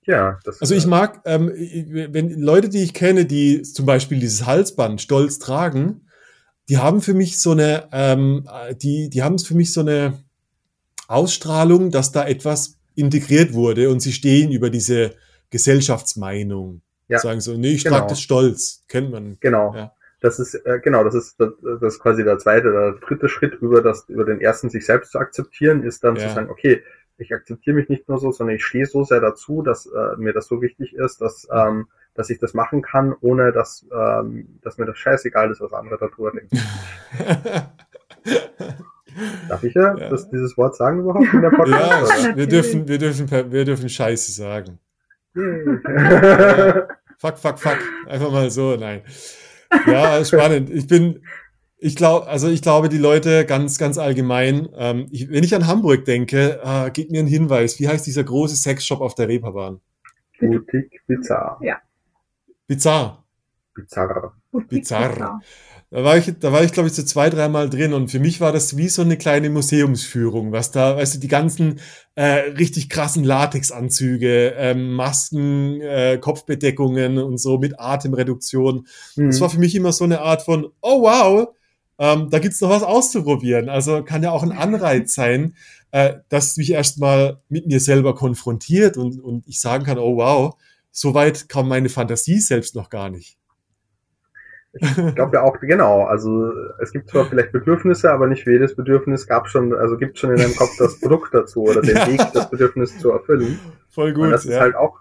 Ja, das Also ich mag, ähm, wenn Leute, die ich kenne, die zum Beispiel dieses Halsband stolz tragen, die haben für mich so eine, ähm, die, die haben für mich so eine Ausstrahlung, dass da etwas integriert wurde und sie stehen über diese Gesellschaftsmeinung. Ja. Sagen so, nee, ich genau. trage das stolz, kennt man. Genau. Ja. Das ist, äh, genau, das ist, das, das ist quasi der zweite oder dritte Schritt über das, über den ersten sich selbst zu akzeptieren, ist dann ja. zu sagen, okay, ich akzeptiere mich nicht nur so, sondern ich stehe so sehr dazu, dass äh, mir das so wichtig ist, dass, ähm, dass ich das machen kann, ohne dass, ähm, dass mir das scheißegal ist, was andere darüber denken. Darf ich ja, ja. Das, dieses Wort sagen überhaupt in der Podcast? Ja, wir dürfen, wir dürfen, wir dürfen Scheiße sagen. fuck, fuck, fuck. Einfach mal so, nein. Ja, spannend. Ich bin, ich glaube, also ich glaube, die Leute ganz, ganz allgemein, ähm, ich, wenn ich an Hamburg denke, äh, gib mir einen Hinweis. Wie heißt dieser große Sexshop auf der Reeperbahn? Boutique Bizarre. Ja. Bizarre. Bizarre. Bizarre. Da war ich, da war ich, glaube ich, so zwei, dreimal drin und für mich war das wie so eine kleine Museumsführung, was da, weißt du, die ganzen äh, richtig krassen Latexanzüge, ähm, Masken, äh, Kopfbedeckungen und so mit Atemreduktion. Mhm. Das war für mich immer so eine Art von, oh wow, ähm, da gibt's noch was auszuprobieren. Also kann ja auch ein Anreiz sein, äh, dass mich erstmal mit mir selber konfrontiert und, und ich sagen kann, oh wow, so weit kam meine Fantasie selbst noch gar nicht. Ich glaube ja auch, genau. Also es gibt zwar vielleicht Bedürfnisse, aber nicht für jedes Bedürfnis gab schon, also gibt schon in deinem Kopf das Produkt dazu oder den Weg, das Bedürfnis zu erfüllen. Voll gut. Und das ja. ist halt auch,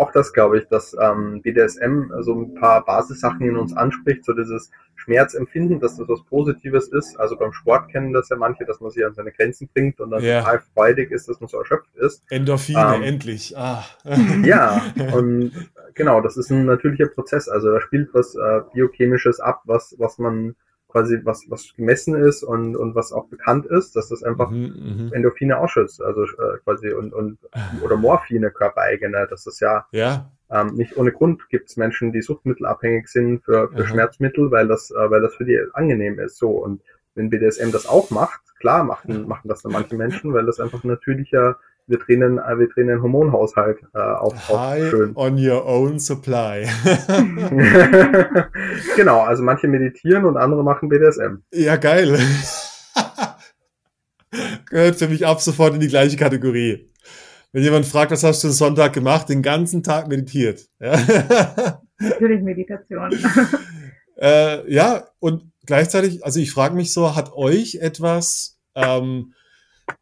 auch das, glaube ich, dass ähm, BDSM so ein paar Basissachen in uns anspricht, so dieses Schmerzempfinden, dass das was Positives ist. Also beim Sport kennen das ja manche, dass man sich an seine Grenzen bringt und dann Ja. total freudig ist, dass man so erschöpft ist. Endorphine, Ähm, endlich. Ah. Ja, und genau, das ist ein natürlicher Prozess. Also da spielt was äh, Biochemisches ab, was, was man quasi, was, was gemessen ist und, und was auch bekannt ist, dass das einfach Mhm, mhm. Endorphine ausschützt, also äh, quasi und, und oder Morphine, körpereigene. Das ist ja Ja, ähm, nicht ohne Grund gibt es Menschen, die suchtmittelabhängig sind für, für Aha. Schmerzmittel, weil das, äh, weil das für die angenehm ist. So und wenn BDSM das auch macht, klar machen, machen das dann manche Menschen, weil das einfach ein natürlicher, wir drehen, äh, wir drehen den Hormonhaushalt äh, auf, auf high schön. on your own supply. genau, also manche meditieren und andere machen BDSM. ja, geil. Gehört für mich ab sofort in die gleiche Kategorie. Wenn jemand fragt, was hast du den Sonntag gemacht, den ganzen Tag meditiert. Ja, Natürlich Meditation. äh, ja und gleichzeitig, also ich frage mich so, hat euch etwas ähm,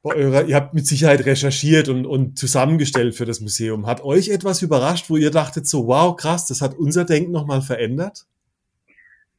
bei eurer, ihr habt mit Sicherheit recherchiert und, und zusammengestellt für das Museum. Hat euch etwas überrascht, wo ihr dachtet so, wow, krass, das hat unser Denken nochmal verändert?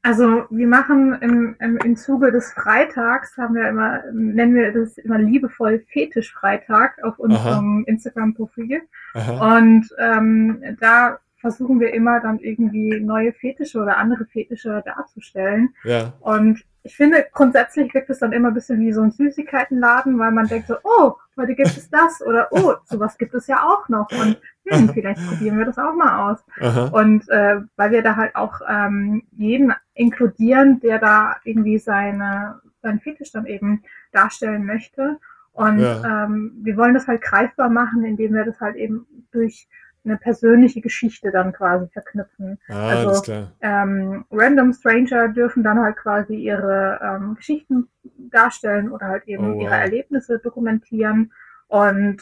Also wir machen im, im, im Zuge des Freitags, haben wir immer, nennen wir das immer liebevoll Fetischfreitag auf unserem Instagram-Profil. Und ähm, da versuchen wir immer dann irgendwie neue Fetische oder andere Fetische darzustellen. Ja. Und ich finde, grundsätzlich wirkt es dann immer ein bisschen wie so ein Süßigkeitenladen, weil man denkt so, oh, heute gibt es das oder oh, sowas gibt es ja auch noch und hm, vielleicht probieren wir das auch mal aus. Aha. Und äh, weil wir da halt auch ähm, jeden inkludieren, der da irgendwie seine, seinen Fetisch dann eben darstellen möchte. Und Ja. ähm, wir wollen das halt greifbar machen, indem wir das halt eben durch eine persönliche Geschichte dann quasi verknüpfen. Ah, Also, alles klar. Ähm, Random Stranger dürfen dann halt quasi ihre ähm, Geschichten darstellen oder halt eben Oh, wow. ihre Erlebnisse dokumentieren. Und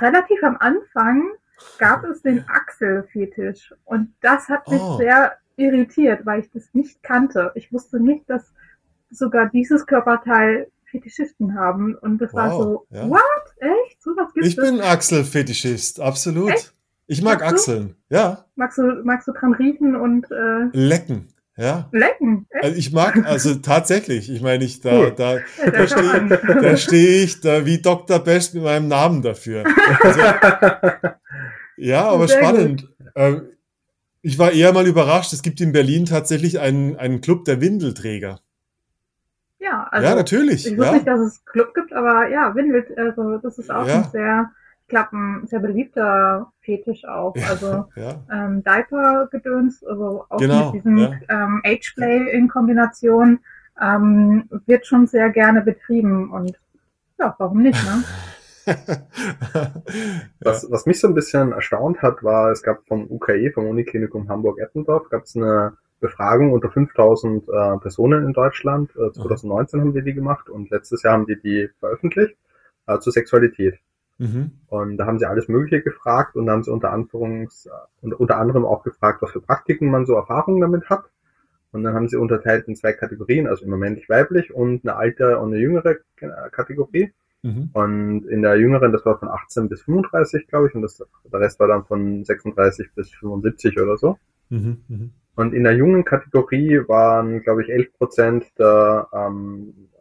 relativ am Anfang gab es den Achselfetisch. Und das hat mich Oh. sehr irritiert, weil ich das nicht kannte. Ich wusste nicht, dass sogar dieses Körperteil Fetischisten haben. Und das war Wow, so, ja. what? Echt? So was gibt Ich bin Achselfetischist, absolut. Echt? Ich mag Magst du? Achseln, ja. Magst du, magst du dran riechen und äh, Lecken, ja. lecken? Echt? Also ich mag, also tatsächlich, ich meine, ich da, Cool. da, Ja, da stehe da steh ich da wie Dr. Best mit meinem Namen dafür. Also, ja, aber Sehr spannend. Ähm, ich war eher mal überrascht, es gibt in Berlin tatsächlich einen, einen Club der Windelträger. Ja, also ja, natürlich. ich wusste Ja. nicht, dass es Club gibt, aber ja, Windel, also das ist auch Ja. ein sehr, ich glaube, ein sehr beliebter Fetisch auch. Also ja. ähm, Diaper-Gedöns, also auch Genau, mit diesem ja. ähm, Ageplay in Kombination ähm, wird schon sehr gerne betrieben und ja, warum nicht, ne? Was, was mich so ein bisschen erstaunt hat, war, es gab vom UKE, vom Uniklinikum Hamburg-Eppendorf, gab es eine Befragung unter 5000 äh, Personen in Deutschland. Äh, 2019 haben die die gemacht und letztes Jahr haben die die veröffentlicht äh, zur Sexualität. Mhm. Und da haben sie alles Mögliche gefragt und da haben sie unter, Anführungs, und unter anderem auch gefragt, was für Praktiken man so Erfahrungen damit hat. Und dann haben sie unterteilt in zwei Kategorien, also immer männlich-weiblich und eine alte und eine jüngere Kategorie. Mhm. Und in der jüngeren, das war von 18 bis 35, glaube ich, und das, der Rest war dann von 36 bis 75 oder so. Mhm. Mhm. Und in der jungen Kategorie waren, glaube ich, 11 Prozent der, ähm, äh,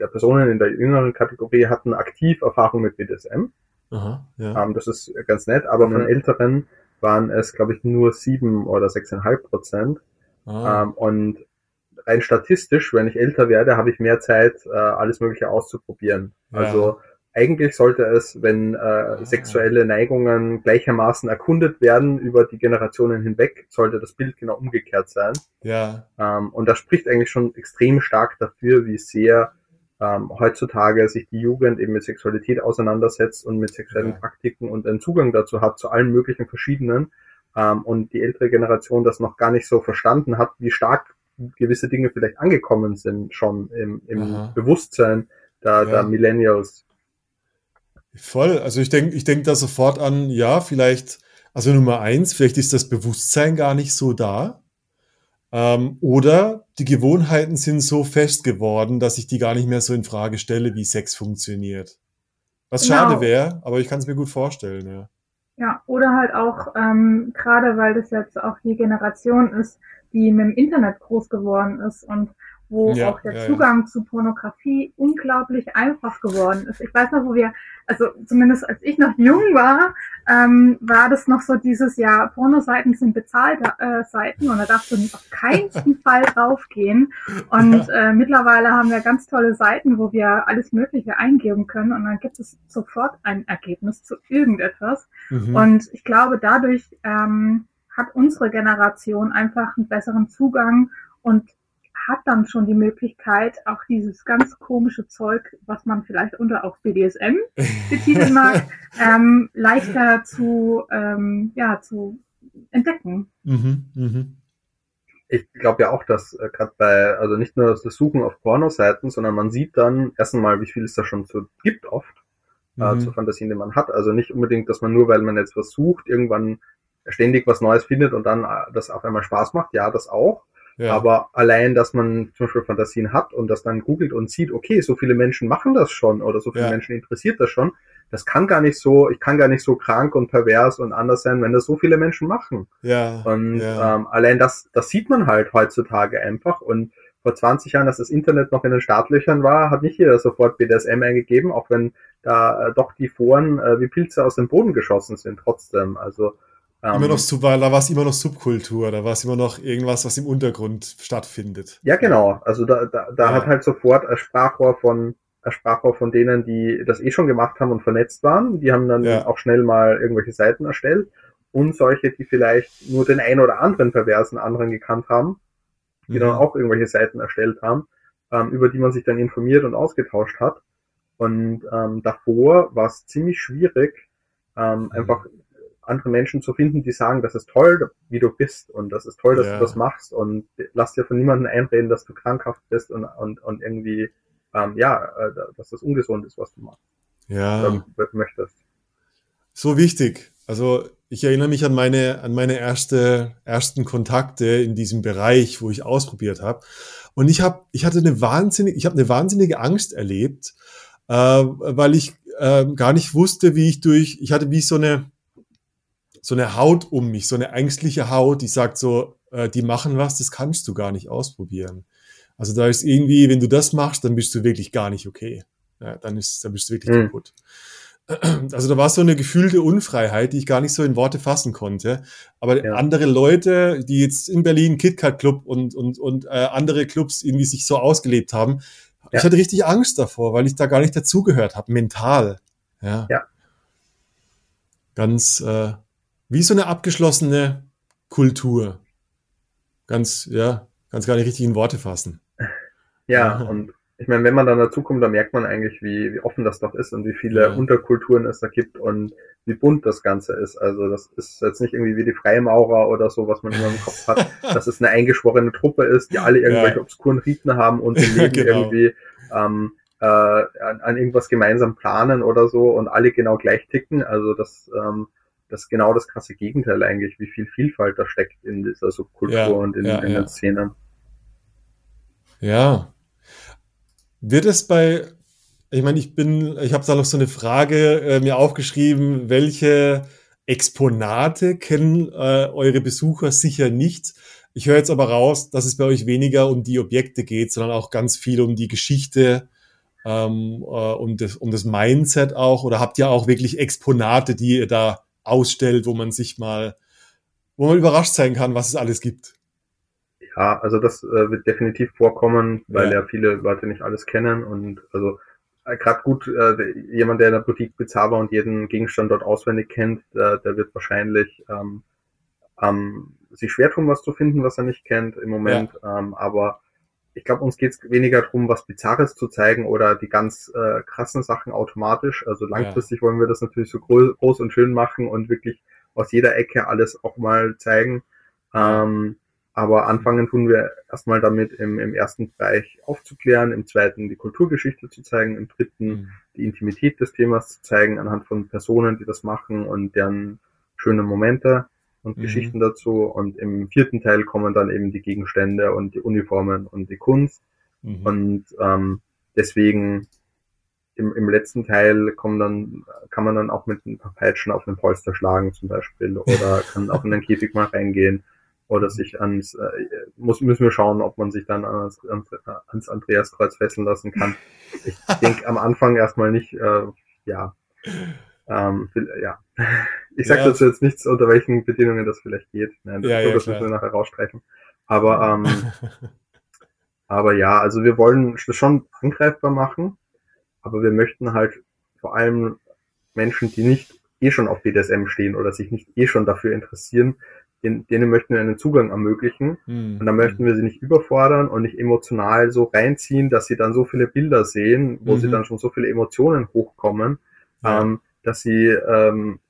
der Personen in der jüngeren Kategorie hatten aktiv Erfahrung mit BDSM. Aha, ja. Ähm, das ist ganz nett, aber von Mhm. älteren waren es, glaube ich, nur 7 oder 6,5 Prozent. Ah. Ähm, und rein statistisch, wenn ich älter werde, habe ich mehr Zeit, äh, alles Mögliche auszuprobieren. Ja. Also eigentlich sollte es, wenn äh, sexuelle Neigungen gleichermaßen erkundet werden über die Generationen hinweg, sollte das Bild genau umgekehrt sein. ja. Ähm, und das spricht eigentlich schon extrem stark dafür, wie sehr ähm, heutzutage sich die Jugend eben mit Sexualität auseinandersetzt und mit sexuellen Ja. Praktiken und einen Zugang dazu hat, zu allen möglichen verschiedenen. Ähm, und die ältere Generation das noch gar nicht so verstanden hat, wie stark gewisse Dinge vielleicht angekommen sind schon im, im. Bewusstsein der, Ja. der Millennials. Voll. Also ich denke ich denk da sofort an, ja, vielleicht, also Nummer eins, vielleicht ist das Bewusstsein gar nicht so da. Ähm, oder die Gewohnheiten sind so fest geworden, dass ich die gar nicht mehr so in Frage stelle, wie Sex funktioniert. Was Genau. schade wäre, aber ich kann es mir gut vorstellen, ja. Ja, oder halt auch, ähm, gerade weil das jetzt auch die Generation ist, die mit dem Internet groß geworden ist und wo Ja, auch der ja, ja. Zugang zu Pornografie unglaublich einfach geworden ist. Ich weiß noch, wo wir, also zumindest als ich noch jung war, ähm, war das noch so dieses Jahr, Pornoseiten sind bezahlte äh, Seiten und da darfst du auf keinen Fall draufgehen. Und äh, mittlerweile haben wir ganz tolle Seiten, wo wir alles Mögliche eingeben können und dann gibt es sofort ein Ergebnis zu irgendetwas. Mhm. Und ich glaube, dadurch ähm, hat unsere Generation einfach einen besseren Zugang und hat dann schon die Möglichkeit, auch dieses ganz komische Zeug, was man vielleicht unter auch BDSM betiteln mag, ähm, leichter zu, ähm, ja, zu entdecken. Mhm. Mhm. Ich glaube ja auch, dass äh, gerade bei, also nicht nur das Suchen auf Pornoseiten, sondern man sieht dann erst einmal, wie viel es da schon so gibt oft, äh, Mhm. zur Fantasien, die man hat. Also nicht unbedingt, dass man nur, weil man jetzt was sucht, irgendwann ständig was Neues findet und dann äh, das auf einmal Spaß macht. Ja, das auch. Ja. Aber allein, dass man zum Beispiel Fantasien hat und das dann googelt und sieht, okay, so viele Menschen machen das schon oder so viele Ja. Menschen interessiert das schon, das kann gar nicht so, ich kann gar nicht so krank und pervers und anders sein, wenn das so viele Menschen machen. ja. Und ja. ähm, allein das, das sieht man halt heutzutage einfach. Und vor 20 Jahren, als das Internet noch in den Startlöchern war, hat nicht jeder sofort BDSM eingegeben, auch wenn da äh, doch die Foren äh, wie Pilze aus dem Boden geschossen sind trotzdem. Also ähm, immer noch, Sub- da war es immer noch Subkultur, da war es immer noch irgendwas, was im Untergrund stattfindet. Ja, genau. Also da, da, da Ja. hat halt sofort ein Sprachrohr von ein Sprachrohr von denen, die das eh schon gemacht haben und vernetzt waren. Die haben dann Ja. auch schnell mal irgendwelche Seiten erstellt. Und solche, die vielleicht nur den ein oder anderen perversen anderen gekannt haben, die dann Mhm. auch irgendwelche Seiten erstellt haben, ähm, über die man sich dann informiert und ausgetauscht hat. Und ähm, davor war es ziemlich schwierig, ähm, Mhm. einfach andere Menschen zu finden, die sagen, das ist toll, wie du bist und das ist toll, dass Ja. du das machst und lass dir von niemandem einreden, dass du krankhaft bist und, und, und irgendwie, ähm, ja, äh, dass das ungesund ist, was du machst, Ja. ähm, möchtest. so wichtig. Also ich erinnere mich an meine, an meine erste, ersten Kontakte in diesem Bereich, wo ich ausprobiert habe. Und ich habe, ich hatte eine wahnsinnige, ich habe eine wahnsinnige Angst erlebt, äh, weil ich äh, gar nicht wusste, wie ich durch, ich hatte wie so eine, so eine Haut um mich, so eine ängstliche Haut, die sagt so, äh, die machen was, das kannst du gar nicht ausprobieren. Also da ist irgendwie, wenn du das machst, dann bist du wirklich gar nicht okay. Ja, dann ist, dann bist du wirklich Hm. kaputt. Also da war so eine gefühlte Unfreiheit, die ich gar nicht so in Worte fassen konnte. Aber Ja. andere Leute, die jetzt in Berlin KitKat Club und, und, und äh, andere Clubs irgendwie sich so ausgelebt haben, ich Ja. hatte richtig Angst davor, weil ich da gar nicht dazugehört habe, mental. Ja. Ja. Ganz äh, wie so eine abgeschlossene Kultur. Ganz, ja, ganz gar nicht richtig in Worte fassen. Ja, Aha. und ich meine, wenn man dann dazukommt, dann merkt man eigentlich, wie, wie offen das doch ist und wie viele Ja. Unterkulturen es da gibt und wie bunt das Ganze ist. Also das ist jetzt nicht irgendwie wie die Freimaurer oder so, was man immer im Kopf hat, dass es eine eingeschworene Truppe ist, die alle irgendwelche Ja. obskuren Riten haben und im Leben Genau. irgendwie ähm, äh, an, an irgendwas gemeinsam planen oder so und alle genau gleich ticken. Also das, ähm, das ist genau das krasse Gegenteil eigentlich, wie viel Vielfalt da steckt in dieser Subkultur Ja, und in, ja, in ja. den Szenen. Ja. Wird es bei, ich meine, ich bin, ich habe da noch so eine Frage äh, mir aufgeschrieben, welche Exponate kennen äh, eure Besucher sicher nicht? Ich höre jetzt aber raus, dass es bei euch weniger um die Objekte geht, sondern auch ganz viel um die Geschichte, ähm, äh, um, das, um das Mindset auch. Oder habt ihr auch wirklich Exponate, die ihr da ausstellt, wo man sich mal, wo man überrascht sein kann, was es alles gibt? Ja, also das äh, wird definitiv vorkommen, weil Ja. ja. viele Leute nicht alles kennen und also äh, gerade gut, äh, jemand, der in der Boutique Bizarre und jeden Gegenstand dort auswendig kennt, der, der wird wahrscheinlich ähm, ähm, sich schwer tun, was zu finden, was er nicht kennt im Moment. Ähm, aber ich glaube, uns geht es weniger darum, was Bizarres zu zeigen oder die ganz äh, krassen Sachen automatisch. Also langfristig wollen wir das natürlich so groß, groß und schön machen und wirklich aus jeder Ecke alles auch mal zeigen. Ähm, aber anfangen tun wir erstmal damit, im, im ersten Bereich aufzuklären, im zweiten die Kulturgeschichte zu zeigen, im dritten die Intimität des Themas zu zeigen, anhand von Personen, die das machen und deren schöne Momente und Mhm. Geschichten dazu. Und im vierten Teil kommen dann eben die Gegenstände und die Uniformen und die Kunst. Mhm. Und ähm, deswegen im, im letzten Teil kommen dann, kann man dann auch mit ein paar Peitschen auf den Polster schlagen zum Beispiel oder kann auch in den Käfig mal reingehen oder sich ans, äh, muss, müssen wir schauen, ob man sich dann ans, ans Andreaskreuz fesseln lassen kann. Ich denke am Anfang erstmal nicht, äh, ja, ähm, ja. Ich sage ja. dazu jetzt nichts, unter welchen Bedingungen das vielleicht geht. Nein, das, ja, ja, das müssen wir nachher rausstreichen. Aber, ähm, aber ja, also wir wollen das schon angreifbar machen, aber wir möchten halt vor allem Menschen, die nicht eh schon auf BDSM stehen oder sich nicht eh schon dafür interessieren, denen, denen möchten wir einen Zugang ermöglichen. Mhm. Und dann möchten wir sie nicht überfordern und nicht emotional so reinziehen, dass sie dann so viele Bilder sehen, wo mhm. sie dann schon so viele Emotionen hochkommen, ja. ähm, dass sie ähm,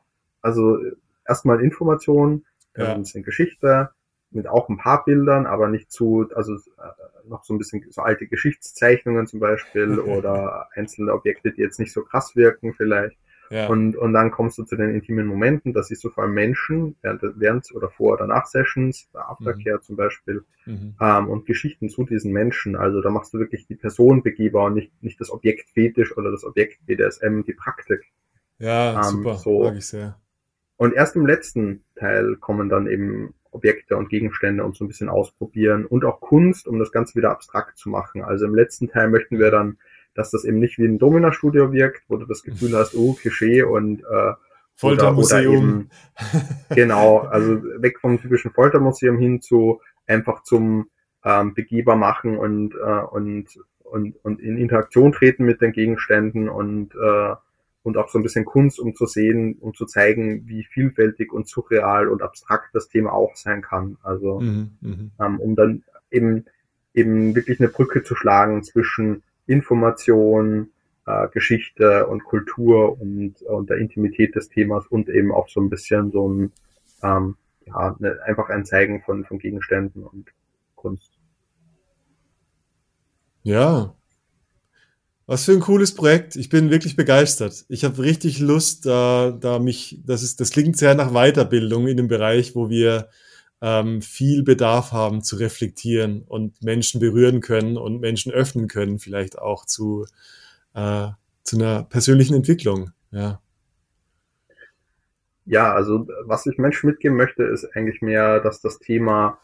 also erstmal Informationen, ja. ein bisschen Geschichte, mit auch ein paar Bildern, aber nicht zu, also äh, noch so ein bisschen so alte Geschichtszeichnungen zum Beispiel oder einzelne Objekte, die jetzt nicht so krass wirken vielleicht. Ja. Und, und dann kommst du zu den intimen Momenten, das siehst du vor allem Menschen, während, während oder vor oder nach Sessions, bei Aftercare mhm. zum Beispiel, mhm. ähm, und Geschichten zu diesen Menschen. Also da machst du wirklich die Person begehbar und nicht, nicht das Objekt Fetisch oder das Objekt BDSM, die Praktik. Ja, ähm, super, so. mag ich sehr. Und erst im letzten Teil kommen dann eben Objekte und Gegenstände und so ein bisschen ausprobieren und auch Kunst, um das Ganze wieder abstrakt zu machen. Also im letzten Teil möchten wir dann dass das eben nicht wie ein Domina-Studio wirkt, wo du das Gefühl hast, oh, Klischee und äh, Foltermuseum. genau, also weg vom typischen Foltermuseum hin zu einfach zum ähm, begehbar machen und, äh, und, und, und in Interaktion treten mit den Gegenständen und, äh, und auch so ein bisschen Kunst, um zu sehen, um zu zeigen, wie vielfältig und surreal und abstrakt das Thema auch sein kann. Also mhm, mhm. ähm, um dann eben eben wirklich eine Brücke zu schlagen zwischen Information, äh, Geschichte und Kultur und, und der Intimität des Themas und eben auch so ein bisschen so ein, ähm, ja, ne, einfach ein Zeigen von, von Gegenständen und Kunst. Ja. Was für ein cooles Projekt. Ich bin wirklich begeistert. Ich habe richtig Lust, da, da mich, das ist, das klingt sehr nach Weiterbildung in dem Bereich, wo wir ähm, viel Bedarf haben zu reflektieren und Menschen berühren können und Menschen öffnen können, vielleicht auch zu, äh, zu einer persönlichen Entwicklung. Ja. Ja, also was ich Menschen mitgeben möchte, ist eigentlich mehr, dass das Thema,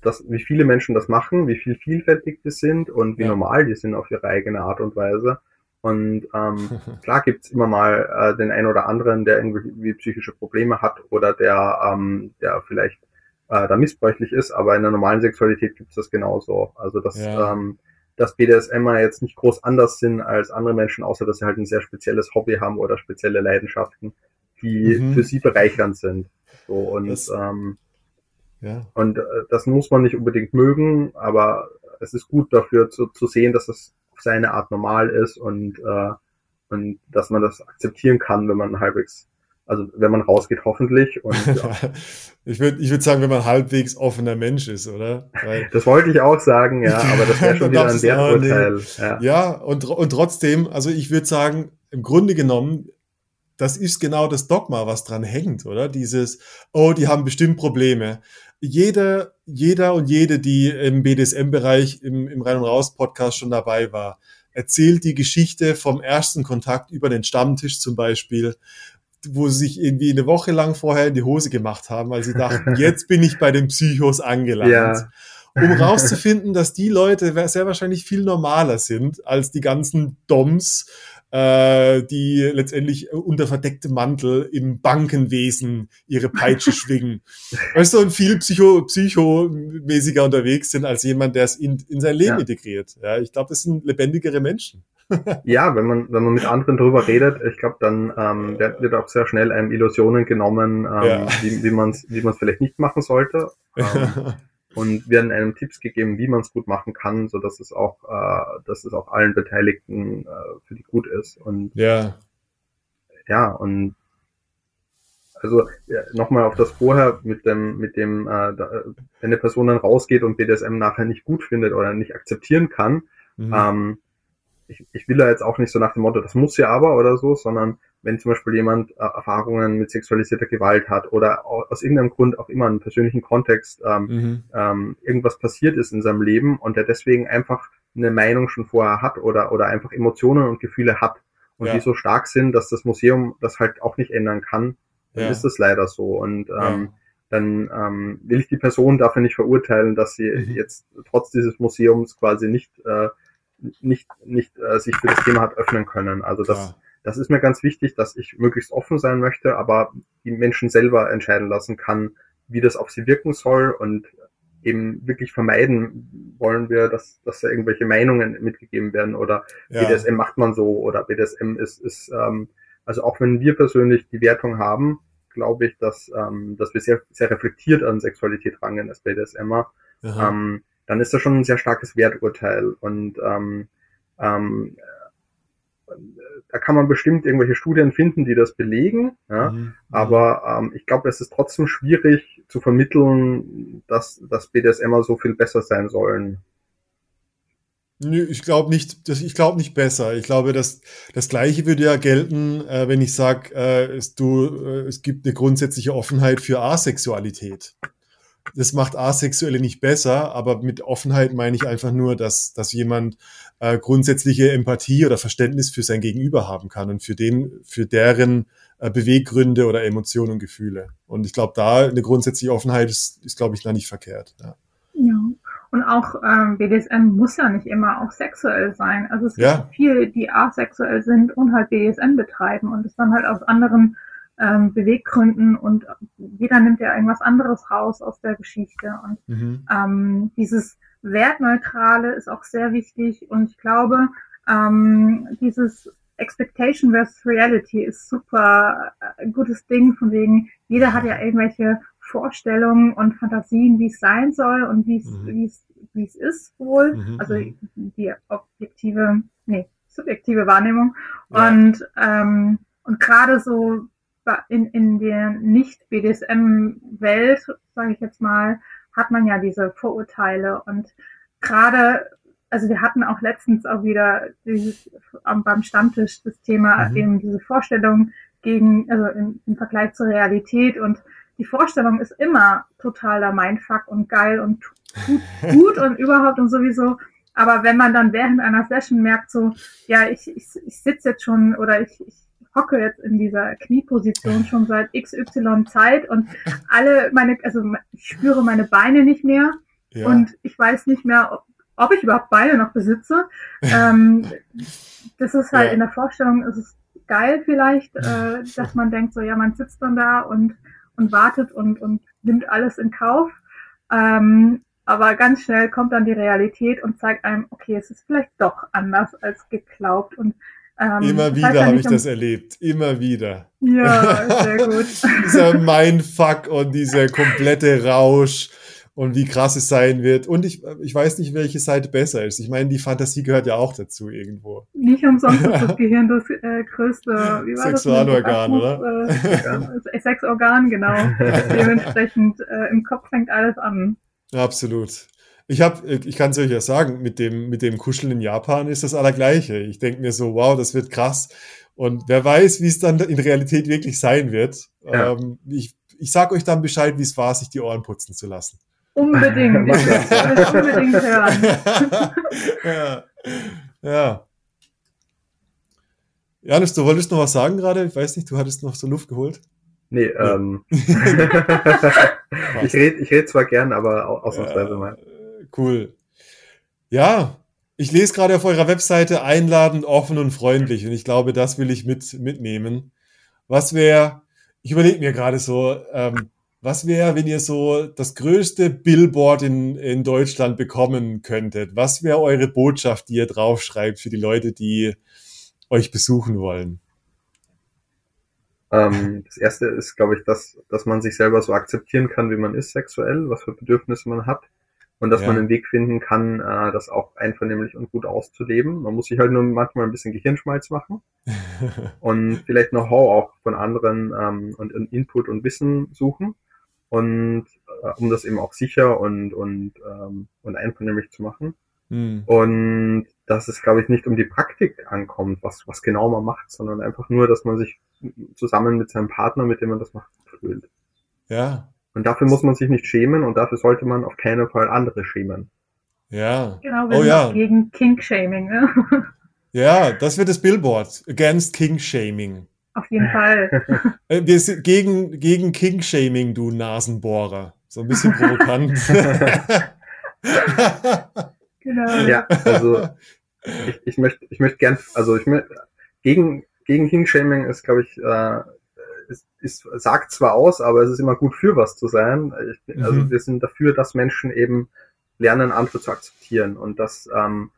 dass, wie viele Menschen das machen, wie viel vielfältig die sind und wie ja. normal die sind auf ihre eigene Art und Weise. Und ähm, klar gibt's immer mal äh, den einen oder anderen, der irgendwie psychische Probleme hat oder der, ähm, der vielleicht äh, da missbräuchlich ist, aber in der normalen Sexualität gibt es das genauso. Also dass, ja. ähm, dass BDSMer jetzt nicht groß anders sind als andere Menschen, außer dass sie halt ein sehr spezielles Hobby haben oder spezielle Leidenschaften, die mhm. für sie bereichernd sind. So und das, ähm, ja. und äh, das muss man nicht unbedingt mögen, aber es ist gut dafür zu, zu sehen, dass es auf seine Art normal ist und äh, und dass man das akzeptieren kann, wenn man halbwegs also wenn man rausgeht, hoffentlich. Und, ja. ich würde ich würd sagen, wenn man halbwegs offener Mensch ist, oder? Weil, das wollte ich auch sagen, ja, aber das wäre schon wieder ein Werturteil. Nee. Ja, ja und, und trotzdem, also ich würde sagen, im Grunde genommen, das ist genau das Dogma, was dran hängt, oder? Dieses, oh, die haben bestimmt Probleme. Jeder, jeder und jede, die im BDSM-Bereich im, im Rein- und Raus-Podcast schon dabei war, erzählt die Geschichte vom ersten Kontakt über den Stammtisch zum Beispiel wo sie sich irgendwie eine Woche lang vorher in die Hose gemacht haben, weil sie dachten, jetzt bin ich bei den Psychos angelangt. Ja. Um rauszufinden, dass die Leute sehr wahrscheinlich viel normaler sind als die ganzen Doms, äh, die letztendlich unter verdecktem Mantel im Bankenwesen ihre Peitsche schwingen. Weißt du, und viel psycho, psychomäßiger unterwegs sind als jemand, der es in, in sein Leben ja. integriert. Ja, ich glaube, das sind lebendigere Menschen. ja, wenn man, wenn man mit anderen drüber redet, ich glaube, dann ähm, wird auch sehr schnell einem Illusionen genommen, ähm, ja. wie, wie man es wie man's vielleicht nicht machen sollte. Ähm, und werden einem Tipps gegeben, wie man es gut machen kann, so dass es auch, äh, dass es auch allen Beteiligten äh, für die gut ist. Und ja, ja und also ja, nochmal auf das vorher mit dem, mit dem, äh, da, wenn eine Person dann rausgeht und BDSM nachher nicht gut findet oder nicht akzeptieren kann, mhm. ähm, ich, ich will da jetzt auch nicht so nach dem Motto, das muss ja aber oder so, sondern wenn zum Beispiel jemand äh, Erfahrungen mit sexualisierter Gewalt hat oder aus irgendeinem Grund auch immer einen persönlichen Kontext ähm, mhm. ähm, irgendwas passiert ist in seinem Leben und der deswegen einfach eine Meinung schon vorher hat oder, oder einfach Emotionen und Gefühle hat und Ja. die so stark sind, dass das Museum das halt auch nicht ändern kann, dann Ja. ist das leider so. Und Ja. ähm, dann ähm, will ich die Person dafür nicht verurteilen, dass sie Mhm. jetzt trotz dieses Museums quasi nicht äh, nicht nicht äh, sich für das Thema hat öffnen können. Also das das ist mir ganz wichtig, dass ich möglichst offen sein möchte, aber die Menschen selber entscheiden lassen kann, wie das auf sie wirken soll und eben wirklich vermeiden wollen wir, dass, dass da irgendwelche Meinungen mitgegeben werden oder Ja. BDSM macht man so oder BDSM ist, ist ähm, also auch wenn wir persönlich die Wertung haben, glaube ich, dass, ähm, dass wir sehr, sehr reflektiert an Sexualität rangehen als BDSMer, ähm, dann ist das schon ein sehr starkes Werturteil und ähm, ähm, äh, da kann man bestimmt irgendwelche Studien finden, die das belegen, ja, Mhm. aber ähm, ich glaube, es ist trotzdem schwierig zu vermitteln, dass, dass BDSMer so viel besser sein sollen. Nö, ich glaube nicht, ich glaube nicht besser. Ich glaube, dass das Gleiche würde ja gelten, äh, wenn ich sage, äh, es, du, äh, es gibt eine grundsätzliche Offenheit für Asexualität. Das macht Asexuelle nicht besser, aber mit Offenheit meine ich einfach nur, dass, dass jemand äh, grundsätzliche Empathie oder Verständnis für sein Gegenüber haben kann und für den, für deren äh, Beweggründe oder Emotionen und Gefühle. Und ich glaube, da eine grundsätzliche Offenheit ist, ist glaube ich, da nicht verkehrt. Ja. Ja. Und auch ähm, BDSM muss ja nicht immer auch sexuell sein. Also es gibt Ja. viele, die asexuell sind und halt BDSM betreiben und es dann halt aus anderen ähm, Beweggründen und jeder nimmt ja irgendwas anderes raus aus der Geschichte. Und Mhm. ähm, dieses Wertneutrale ist auch sehr wichtig und ich glaube, ähm, dieses Expectation versus Reality ist super äh, ein gutes Ding, von wegen, jeder hat ja irgendwelche Vorstellungen und Fantasien, wie es sein soll und wie es, Mhm. wie es, ist wohl. Mhm, Also mhm. die objektive, nee, subjektive Wahrnehmung. Ja. Und, ähm, und gerade so in, in der Nicht-BDSM-Welt, sage ich jetzt mal, hat man ja diese Vorurteile und gerade, also wir hatten auch letztens auch wieder dieses, beim Stammtisch das Thema Mhm. eben diese Vorstellung gegen, also im, im Vergleich zur Realität und die Vorstellung ist immer totaler Mindfuck und geil und gut, gut und überhaupt und sowieso. Aber wenn man dann während einer Session merkt, so, ja, ich, ich, ich sitze jetzt schon oder ich, ich hocke jetzt in dieser Knieposition schon seit XY Zeit und alle meine, also ich spüre meine Beine nicht mehr Ja. und ich weiß nicht mehr, ob, ob ich überhaupt Beine noch besitze. ähm, das ist halt Ja. in der Vorstellung, ist es geil vielleicht, äh, dass man denkt, so ja, man sitzt dann da und, und wartet und, und nimmt alles in Kauf. Ähm, aber ganz schnell kommt dann die Realität und zeigt einem, okay, es ist vielleicht doch anders als geglaubt. Und, ähm, Immer wieder habe ich das erlebt. Immer wieder. Ja, sehr gut. dieser Mindfuck und dieser komplette Rausch und wie krass es sein wird. Und ich, ich weiß nicht, welche Seite besser ist. Ich meine, die Fantasie gehört ja auch dazu irgendwo. Nicht umsonst ist das Gehirn das äh, größte Sexualorgan, Orgasmus? Äh, Sexorgan, genau. Dementsprechend äh, im Kopf fängt alles an. Absolut. Ich habe, ich kann es euch ja sagen, mit dem, mit dem Kuscheln in Japan ist das allergleiche. Ich denke mir so, wow, das wird krass. Und wer weiß, wie es dann in Realität wirklich sein wird. Ja. Ähm, ich, ich sag euch dann Bescheid, wie es war, sich die Ohren putzen zu lassen. Unbedingt. Ich will es unbedingt hören. ja. ja. Janis, du wolltest noch was sagen gerade? Ich weiß nicht, du hattest noch so Luft geholt. Nee, ähm, ich rede ich red zwar gern, aber au- ausnahmsweise mal. Cool. Ja, ich lese gerade auf eurer Webseite einladend, offen und freundlich und ich glaube, das will ich mit, mitnehmen. Was wäre, ich überlege mir gerade so, ähm, was wäre, wenn ihr so das größte Billboard in, in Deutschland bekommen könntet? Was wäre eure Botschaft, die ihr draufschreibt für die Leute, die euch besuchen wollen? Ähm, das erste ist, glaube ich, dass, dass man sich selber so akzeptieren kann, wie man ist sexuell, was für Bedürfnisse man hat. Und dass Ja. man einen Weg finden kann, äh, das auch einvernehmlich und gut auszuleben. Man muss sich halt nur manchmal ein bisschen Gehirnschmalz machen und vielleicht Know-how auch von anderen ähm, und, und Input und Wissen suchen. Und äh, um das eben auch sicher und, und, ähm, und einvernehmlich zu machen. Hm. Und dass es, glaube ich, nicht um die Praktik ankommt, was, was genau man macht, sondern einfach nur, dass man sich zusammen mit seinem Partner, mit dem man das macht, fühlt. Ja, Und dafür muss man sich nicht schämen und dafür sollte man auf keinen Fall andere schämen. ja. Genau, wir Oh sind ja. gegen Kink-Shaming. Ne? Ja, das wird das Billboard. Against King Shaming. Auf jeden Fall. Äh, Wir sind gegen, gegen King Shaming, du Nasenbohrer. So ein bisschen provokant. genau. Ja, also ich, ich möchte ich möchte gern, also ich möchte gegen gegen King-Shaming ist, glaube ich, äh, ist, ist, sagt zwar aus, aber es ist immer gut für was zu sein. Ich, also Mhm. wir sind dafür, dass Menschen eben lernen, andere zu akzeptieren und dass ähm,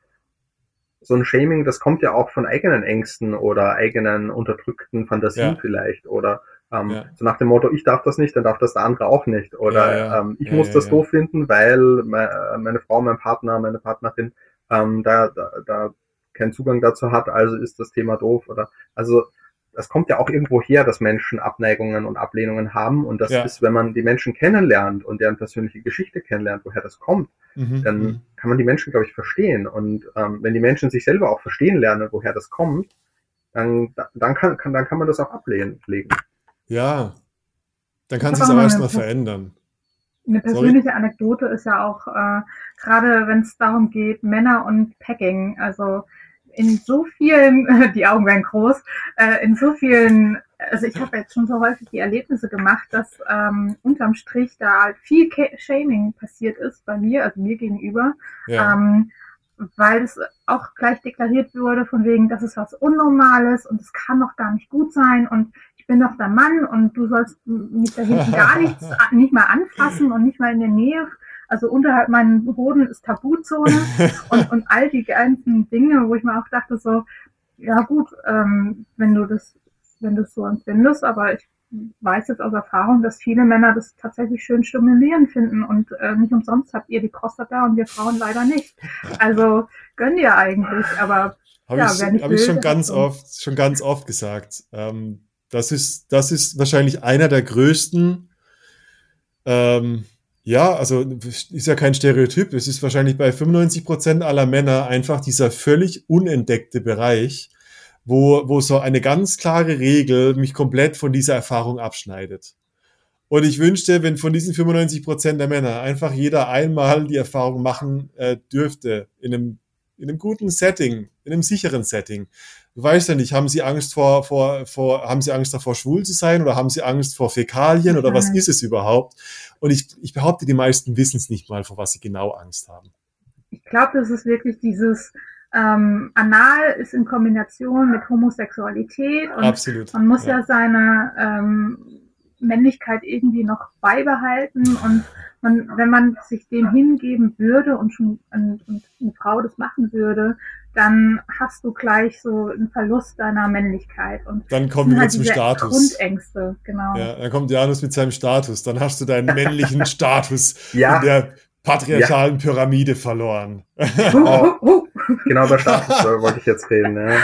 so ein Shaming, das kommt ja auch von eigenen Ängsten oder eigenen unterdrückten Fantasien Ja. vielleicht oder ähm, Ja. so nach dem Motto, ich darf das nicht, dann darf das der andere auch nicht oder Ja. Ähm, ich muss das doof finden, weil me meine Frau, mein Partner, meine Partnerin ähm, da, da, da keinen Zugang dazu hat, also ist das Thema doof oder also das kommt ja auch irgendwo her, dass Menschen Abneigungen und Ablehnungen haben und das Ja. ist, wenn man die Menschen kennenlernt und deren persönliche Geschichte kennenlernt, woher das kommt, Mhm, dann mhm. kann man die Menschen, glaube ich, verstehen. Und ähm, wenn die Menschen sich selber auch verstehen lernen, woher das kommt, dann, dann, kann, kann, dann kann man das auch ablehnen. Legen. Ja. Dann kann Ich sich noch erstmal verändern. Eine persönliche Anekdote ist ja auch, äh, gerade wenn es darum geht, Männer und Packing, also in so vielen, die Augen werden groß, äh, in so vielen, also ich habe jetzt schon so häufig die Erlebnisse gemacht, dass ähm, unterm Strich da halt viel Shaming passiert ist bei mir, also mir gegenüber, Ja. ähm, weil es auch gleich deklariert wurde, von wegen, das ist was Unnormales und es kann doch gar nicht gut sein und ich bin doch der Mann und du sollst mich da hinten gar nichts, nicht mal anfassen und nicht mal in der Nähe. Also unterhalb meinen Hoden ist Tabuzone und, und all die ganzen Dinge, wo ich mir auch dachte so, ja gut, ähm, wenn du das, wenn du es so empfindest, aber ich weiß jetzt aus Erfahrung, dass viele Männer das tatsächlich schön stimulierend finden und äh, nicht umsonst habt ihr die Prostata und wir Frauen leider nicht. Also gönn dir eigentlich, aber Habe Ja, ich, hab ich schon ganz oft, schon ganz oft gesagt. Ähm, das ist, das ist wahrscheinlich einer der größten, ähm, ja, also ist ja kein Stereotyp. Es ist wahrscheinlich bei 95 Prozent aller Männer einfach dieser völlig unentdeckte Bereich, wo, wo so eine ganz klare Regel mich komplett von dieser Erfahrung abschneidet. Und ich wünschte, wenn von diesen 95 Prozent der Männer einfach jeder einmal die Erfahrung machen äh, dürfte, in einem, in einem guten Setting, in einem sicheren Setting. Du weißt ja nicht, haben sie Angst vor, vor, vor, haben sie Angst davor, schwul zu sein oder haben sie Angst vor Fäkalien oder was Nein. ist es überhaupt? Und ich, ich behaupte, die meisten wissen es nicht mal, vor was sie genau Angst haben. ich glaube, das ist wirklich dieses ähm, Anal ist in Kombination mit Homosexualität und Absolut. man muss ja, seine ähm, Männlichkeit irgendwie noch beibehalten und man, wenn man sich dem hingeben würde und schon und, und eine Frau das machen würde, dann hast du gleich so einen Verlust deiner Männlichkeit und Dann kommen wir halt zum diese Status. Grundängste, genau. Ja, dann kommt Janus mit seinem Status. Dann hast du deinen männlichen Status Ja. in der patriarchalen Pyramide verloren. Huh. Genau über Status wollte ich jetzt reden. Ja.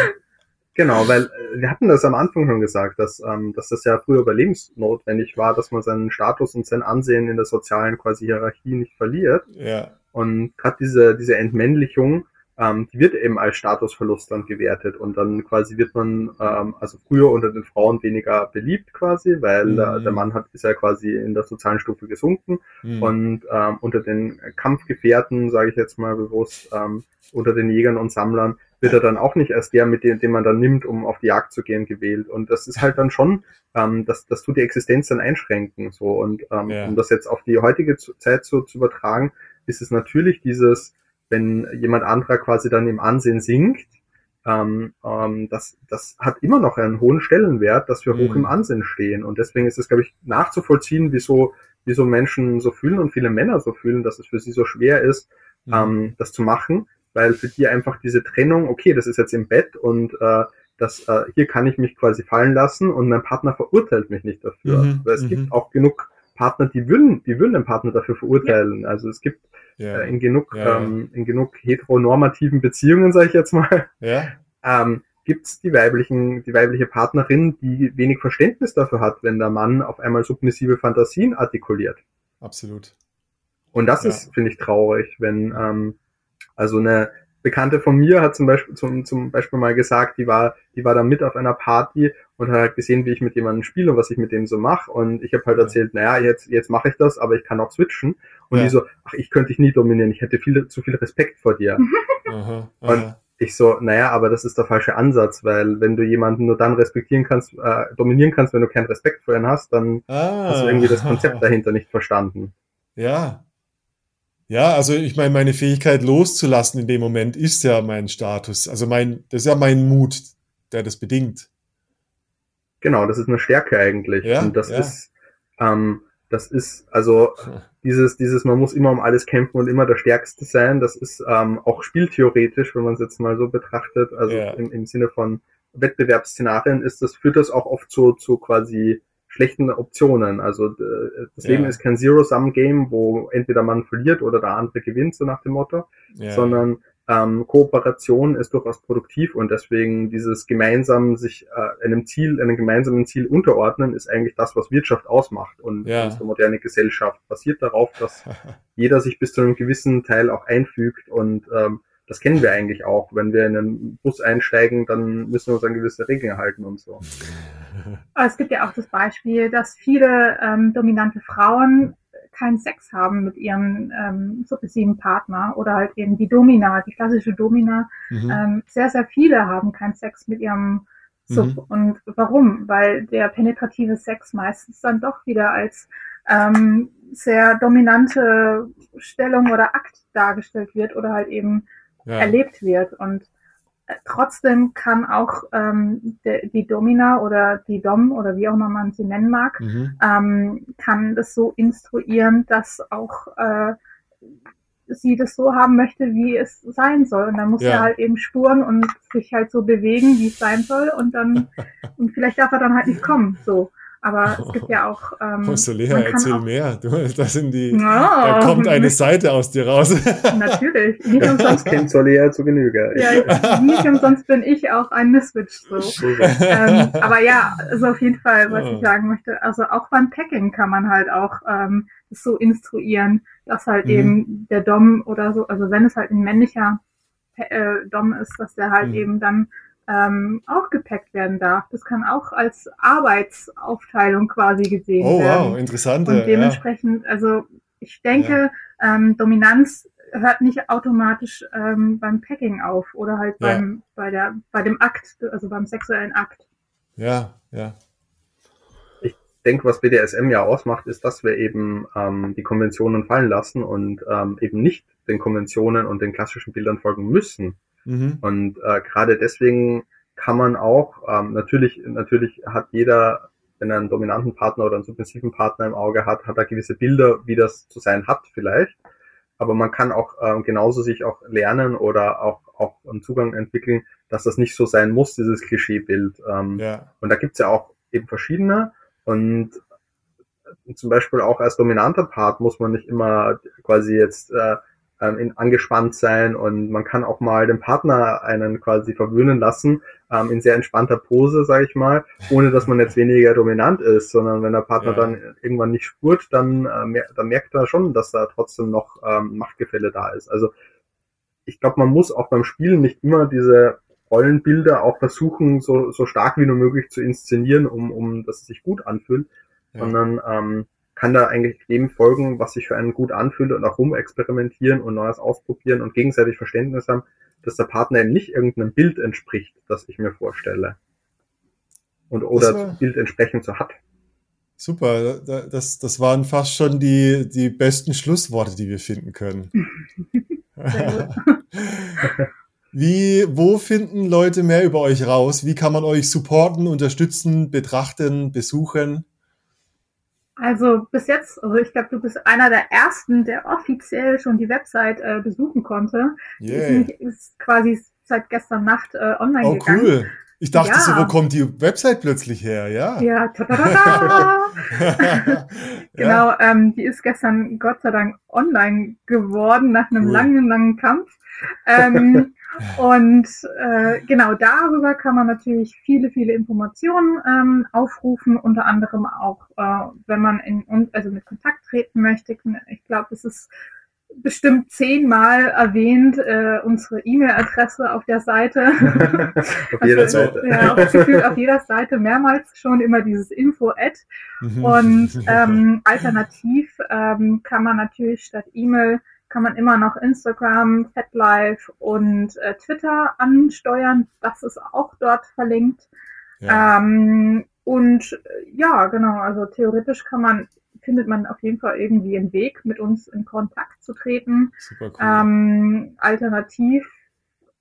Genau, weil äh, wir hatten das am Anfang schon gesagt, dass, ähm, dass das ja früher überlebensnotwendig war, dass man seinen Status und sein Ansehen in der sozialen quasi Hierarchie nicht verliert. Ja, Und gerade diese, diese Entmännlichung, ähm, die wird eben als Statusverlust dann gewertet und dann quasi wird man, ähm, also früher unter den Frauen weniger beliebt quasi, weil Mhm. äh, der Mann hat, ist ja quasi in der sozialen Stufe gesunken hm. und ähm, unter den Kampfgefährten, sage ich jetzt mal bewusst, ähm, unter den Jägern und Sammlern wird er dann auch nicht als der, mit dem, den man dann nimmt, um auf die Jagd zu gehen, gewählt. Und das ist halt dann schon, ähm, das, das tut die Existenz dann einschränken. So und ähm, Ja. um das jetzt auf die heutige Zeit so zu übertragen, ist es natürlich dieses, wenn jemand anderer quasi dann im Ansehen sinkt, ähm, ähm, das, das hat immer noch einen hohen Stellenwert, dass wir Mhm. hoch im Ansehen stehen. Und deswegen ist es, glaube ich, nachzuvollziehen, wieso, wieso Menschen so fühlen und viele Männer so fühlen, dass es für sie so schwer ist, Hm. ähm, das zu machen, weil für die einfach diese Trennung, okay, das ist jetzt im Bett und äh, das, äh, hier kann ich mich quasi fallen lassen und mein Partner verurteilt mich nicht dafür. Mhm, Weil es mhm. gibt auch genug Partner, die würden, die würden den Partner dafür verurteilen. Also es gibt ja. äh, in genug, Ja, ja. ähm, in genug heteronormativen Beziehungen, sage ich jetzt mal, ja, ähm, gibt's die weiblichen, die weibliche Partnerin, die wenig Verständnis dafür hat, wenn der Mann auf einmal submissive Fantasien artikuliert. absolut. Und das Ja. ist, finde ich, traurig, wenn, ähm, also eine Bekannte von mir hat zum Beispiel, zum, zum Beispiel mal gesagt, die war, die war da mit auf einer Party und hat halt gesehen, wie ich mit jemandem spiele und was ich mit dem so mache. Und ich habe halt erzählt, naja, jetzt, jetzt mache ich das, aber ich kann auch switchen. Und Ja. die so, ach, ich könnte dich nie dominieren, ich hätte viel, zu viel Respekt vor dir. Aha, Und- aha. ich so, naja, aber das ist der falsche Ansatz, weil wenn du jemanden nur dann respektieren kannst, äh, dominieren kannst, wenn du keinen Respekt vor ihm hast, dann ah. hast du irgendwie das Konzept dahinter nicht verstanden. Ja. Ja, also ich meine, meine Fähigkeit loszulassen in dem Moment ist ja mein Status. Also mein, das ist ja mein Mut, der das bedingt. Genau, das ist eine Stärke eigentlich. Ja, Und das ja. ist, ähm, das ist, also dieses, dieses, man muss immer um alles kämpfen und immer der Stärkste sein, das ist ähm, auch spieltheoretisch, wenn man es jetzt mal so betrachtet, also ja. im, im Sinne von Wettbewerbsszenarien ist das, führt das auch oft so zu quasi schlechten Optionen. Also das ja. Leben ist kein Zero-Sum-Game, wo entweder man verliert oder der andere gewinnt, so nach dem Motto, ja. sondern ähm, Kooperation ist durchaus produktiv und deswegen dieses gemeinsam sich äh, einem Ziel, einem gemeinsamen Ziel unterordnen, ist eigentlich das, was Wirtschaft ausmacht. Und ja. unsere moderne Gesellschaft basiert darauf, dass jeder sich bis zu einem gewissen Teil auch einfügt und ähm, das kennen wir eigentlich auch. Wenn wir in einen Bus einsteigen, dann müssen wir uns an gewisse Regeln halten und so. Es gibt ja auch das Beispiel, dass viele ähm, dominante Frauen keinen Sex haben mit ihrem ähm, submissiven Partner oder halt eben die Domina, die klassische Domina. Mhm. Ähm, sehr, sehr viele haben keinen Sex mit ihrem Sub. Mhm. Und warum? Weil der penetrative Sex meistens dann doch wieder als ähm, sehr dominante Stellung oder Akt dargestellt wird oder halt eben ja. erlebt wird. Und trotzdem kann auch ähm, de, die Domina oder die Dom oder wie auch immer man sie nennen mag, mhm. ähm, kann das so instruieren, dass auch äh, sie das so haben möchte, wie es sein soll. Und dann muss ja. er halt eben spuren und sich halt so bewegen, wie es sein soll. Und dann, und vielleicht darf er dann halt nicht kommen. So. Aber es gibt ja auch. Ähm, Lea, erzähl auch, mehr. Du, das sind die, oh, da kommt eine Seite aus dir raus. Natürlich. Nicht umsonst. Das kennt Solea zu Genüge. Ja, nicht umsonst bin ich auch ein Miswitch. So. ähm, aber ja, also auf jeden Fall, was oh. ich sagen möchte. Also auch beim Packing kann man halt auch ähm, so instruieren, dass halt mhm. eben der Dom oder so, also wenn es halt ein männlicher äh, Dom ist, dass der halt mhm. eben dann ähm, auch gepackt werden darf. Das kann auch als Arbeitsaufteilung quasi gesehen oh, werden. Oh, wow, interessant. Und dementsprechend, ja. also ich denke, ja. ähm, Dominanz hört nicht automatisch ähm, beim Packing auf oder halt ja. beim, bei, der, bei dem Akt, also beim sexuellen Akt. Ja, ja. Ich denke, was BDSM ja ausmacht, ist, dass wir eben ähm, die Konventionen fallen lassen und ähm, eben nicht den Konventionen und den klassischen Bildern folgen müssen. Mhm. Und äh, gerade deswegen kann man auch, ähm, natürlich, natürlich hat jeder, wenn er einen dominanten Partner oder einen submissiven Partner im Auge hat, hat er gewisse Bilder, wie das zu sein hat vielleicht. Aber man kann auch ähm, genauso sich auch lernen oder auch, auch einen Zugang entwickeln, dass das nicht so sein muss, dieses Klischeebild. Ähm, ja. Und da gibt's ja auch eben verschiedene. Und zum Beispiel auch als dominanter Part muss man nicht immer quasi jetzt äh, ähm, in, angespannt sein und man kann auch mal den Partner einen quasi verwöhnen lassen, ähm, in sehr entspannter Pose, sage ich mal, ohne dass man jetzt weniger dominant ist, sondern wenn der Partner ja. dann irgendwann nicht spurt, dann, äh, mer dann merkt er schon, dass da trotzdem noch ähm, Machtgefälle da ist. Also ich glaube, man muss auch beim Spielen nicht immer diese Rollenbilder auch versuchen, so, so stark wie nur möglich zu inszenieren, um, um dass es sich gut anfühlt, ja. sondern ähm, kann da eigentlich dem folgen, was sich für einen gut anfühlt und auch rumexperimentieren und Neues ausprobieren und gegenseitig Verständnis haben, dass der Partner eben nicht irgendeinem Bild entspricht, das ich mir vorstelle. Und oder das Bild entsprechend so hat. Super, das, das waren fast schon die, die besten Schlussworte, die wir finden können. Wie, wo finden Leute mehr über euch raus? Wie kann man euch supporten, unterstützen, betrachten, besuchen? Also bis jetzt, also ich glaube, du bist einer der ersten, der offiziell schon die Website äh, besuchen konnte. Yeah. Ist, nicht, ist quasi seit gestern Nacht äh, online oh, gegangen. Oh cool. Ich dachte ja. so, wo kommt die Website plötzlich her? Ja. Ja. genau. Ja. Ähm, die ist gestern Gott sei Dank online geworden nach einem cool. langen, langen Kampf. Ähm, und äh, genau darüber kann man natürlich viele, viele Informationen ähm, aufrufen, unter anderem auch, äh, wenn man in also mit Kontakt treten möchte. Ich glaube, es ist bestimmt zehnmal erwähnt, äh, unsere E-Mail-Adresse auf der Seite. auf jeder also, Seite. Ja, auf, gefühlt auf jeder Seite mehrmals schon immer dieses Info-Ad. Mhm. Und ähm, alternativ ähm, kann man natürlich statt E-Mail kann man immer noch Instagram, FetLife und äh, Twitter ansteuern. Das ist auch dort verlinkt. Ja. Ähm, und äh, ja, genau, also theoretisch kann man, findet man auf jeden Fall irgendwie einen Weg, mit uns in Kontakt zu treten. Super cool. Ähm, alternativ,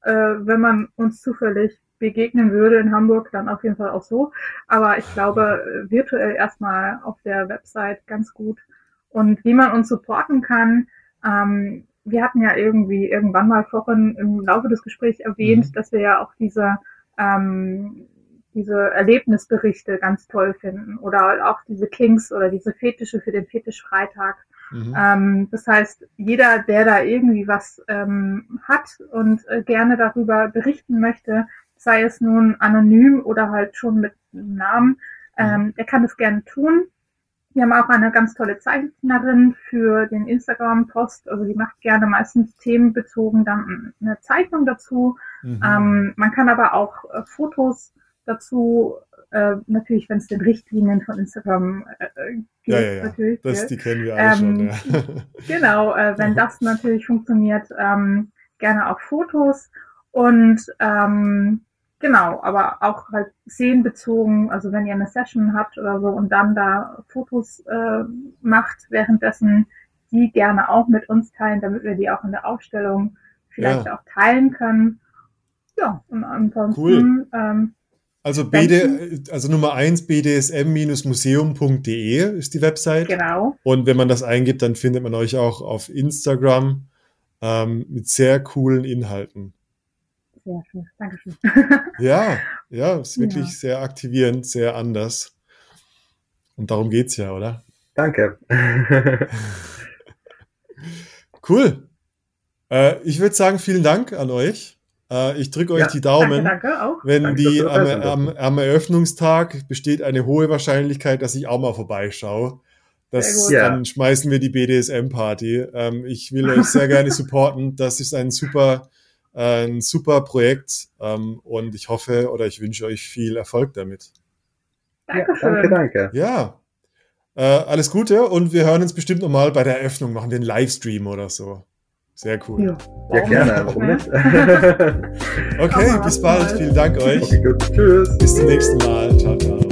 äh, wenn man uns zufällig begegnen würde in Hamburg, dann auf jeden Fall auch so. Aber ich glaube, virtuell erstmal auf der Website ganz gut. Und wie man uns supporten kann, ähm, wir hatten ja irgendwie irgendwann mal vorhin im Laufe des Gesprächs erwähnt, mhm. dass wir ja auch diese, ähm, diese Erlebnisberichte ganz toll finden oder auch diese Kings oder diese Fetische für den Fetischfreitag. Mhm. Ähm, das heißt, jeder, der da irgendwie was ähm, hat und äh, gerne darüber berichten möchte, sei es nun anonym oder halt schon mit Namen, ähm, der kann das gerne tun. Wir haben auch eine ganz tolle Zeichnerin für den Instagram-Post. Also die macht gerne meistens themenbezogen dann eine Zeichnung dazu. Mhm. Ähm, man kann aber auch äh, Fotos dazu, äh, natürlich, wenn es den Richtlinien von Instagram äh, äh geht, ja, ja, ja. natürlich. Das, die kennen wir alle ähm, schon, ja. Genau, äh, wenn das natürlich funktioniert, ähm, gerne auch Fotos. Und ähm, Genau, aber auch halt szenenbezogen, also wenn ihr eine Session habt oder so und dann da Fotos äh, macht, währenddessen die gerne auch mit uns teilen, damit wir die auch in der Ausstellung vielleicht ja. auch teilen können. Ja, und ansonsten. Cool. Ähm, also, BD, also Nummer eins bdsm-museum.de ist die Website. Genau. Und wenn man das eingibt, dann findet man euch auch auf Instagram ähm, mit sehr coolen Inhalten sehr schön. Dankeschön. ja, ja, ist wirklich ja. sehr aktivierend, sehr anders. Und darum geht es ja, oder? Danke. cool. Äh, ich würde sagen, vielen Dank an euch. Äh, ich drücke euch ja, die Daumen. Danke, danke auch. Wenn danke, die am, am, am, Eröffnungstag besteht eine hohe Wahrscheinlichkeit, dass ich auch mal vorbeischaue. Das, ja. Dann schmeißen wir die BDSM-Party. Ähm, ich will euch sehr gerne supporten. Das ist ein super ein super Projekt ähm, und ich hoffe oder ich wünsche euch viel Erfolg damit. Dankeschön. Ja, danke, danke. Ja, äh, alles Gute und wir hören uns bestimmt nochmal bei der Eröffnung, machen wir einen Livestream oder so. Sehr cool. Ja, ja gerne. Warum nicht? okay, bis bald. Vielen Dank euch. Okay. Tschüss. Bis zum nächsten Mal. Ciao, ciao.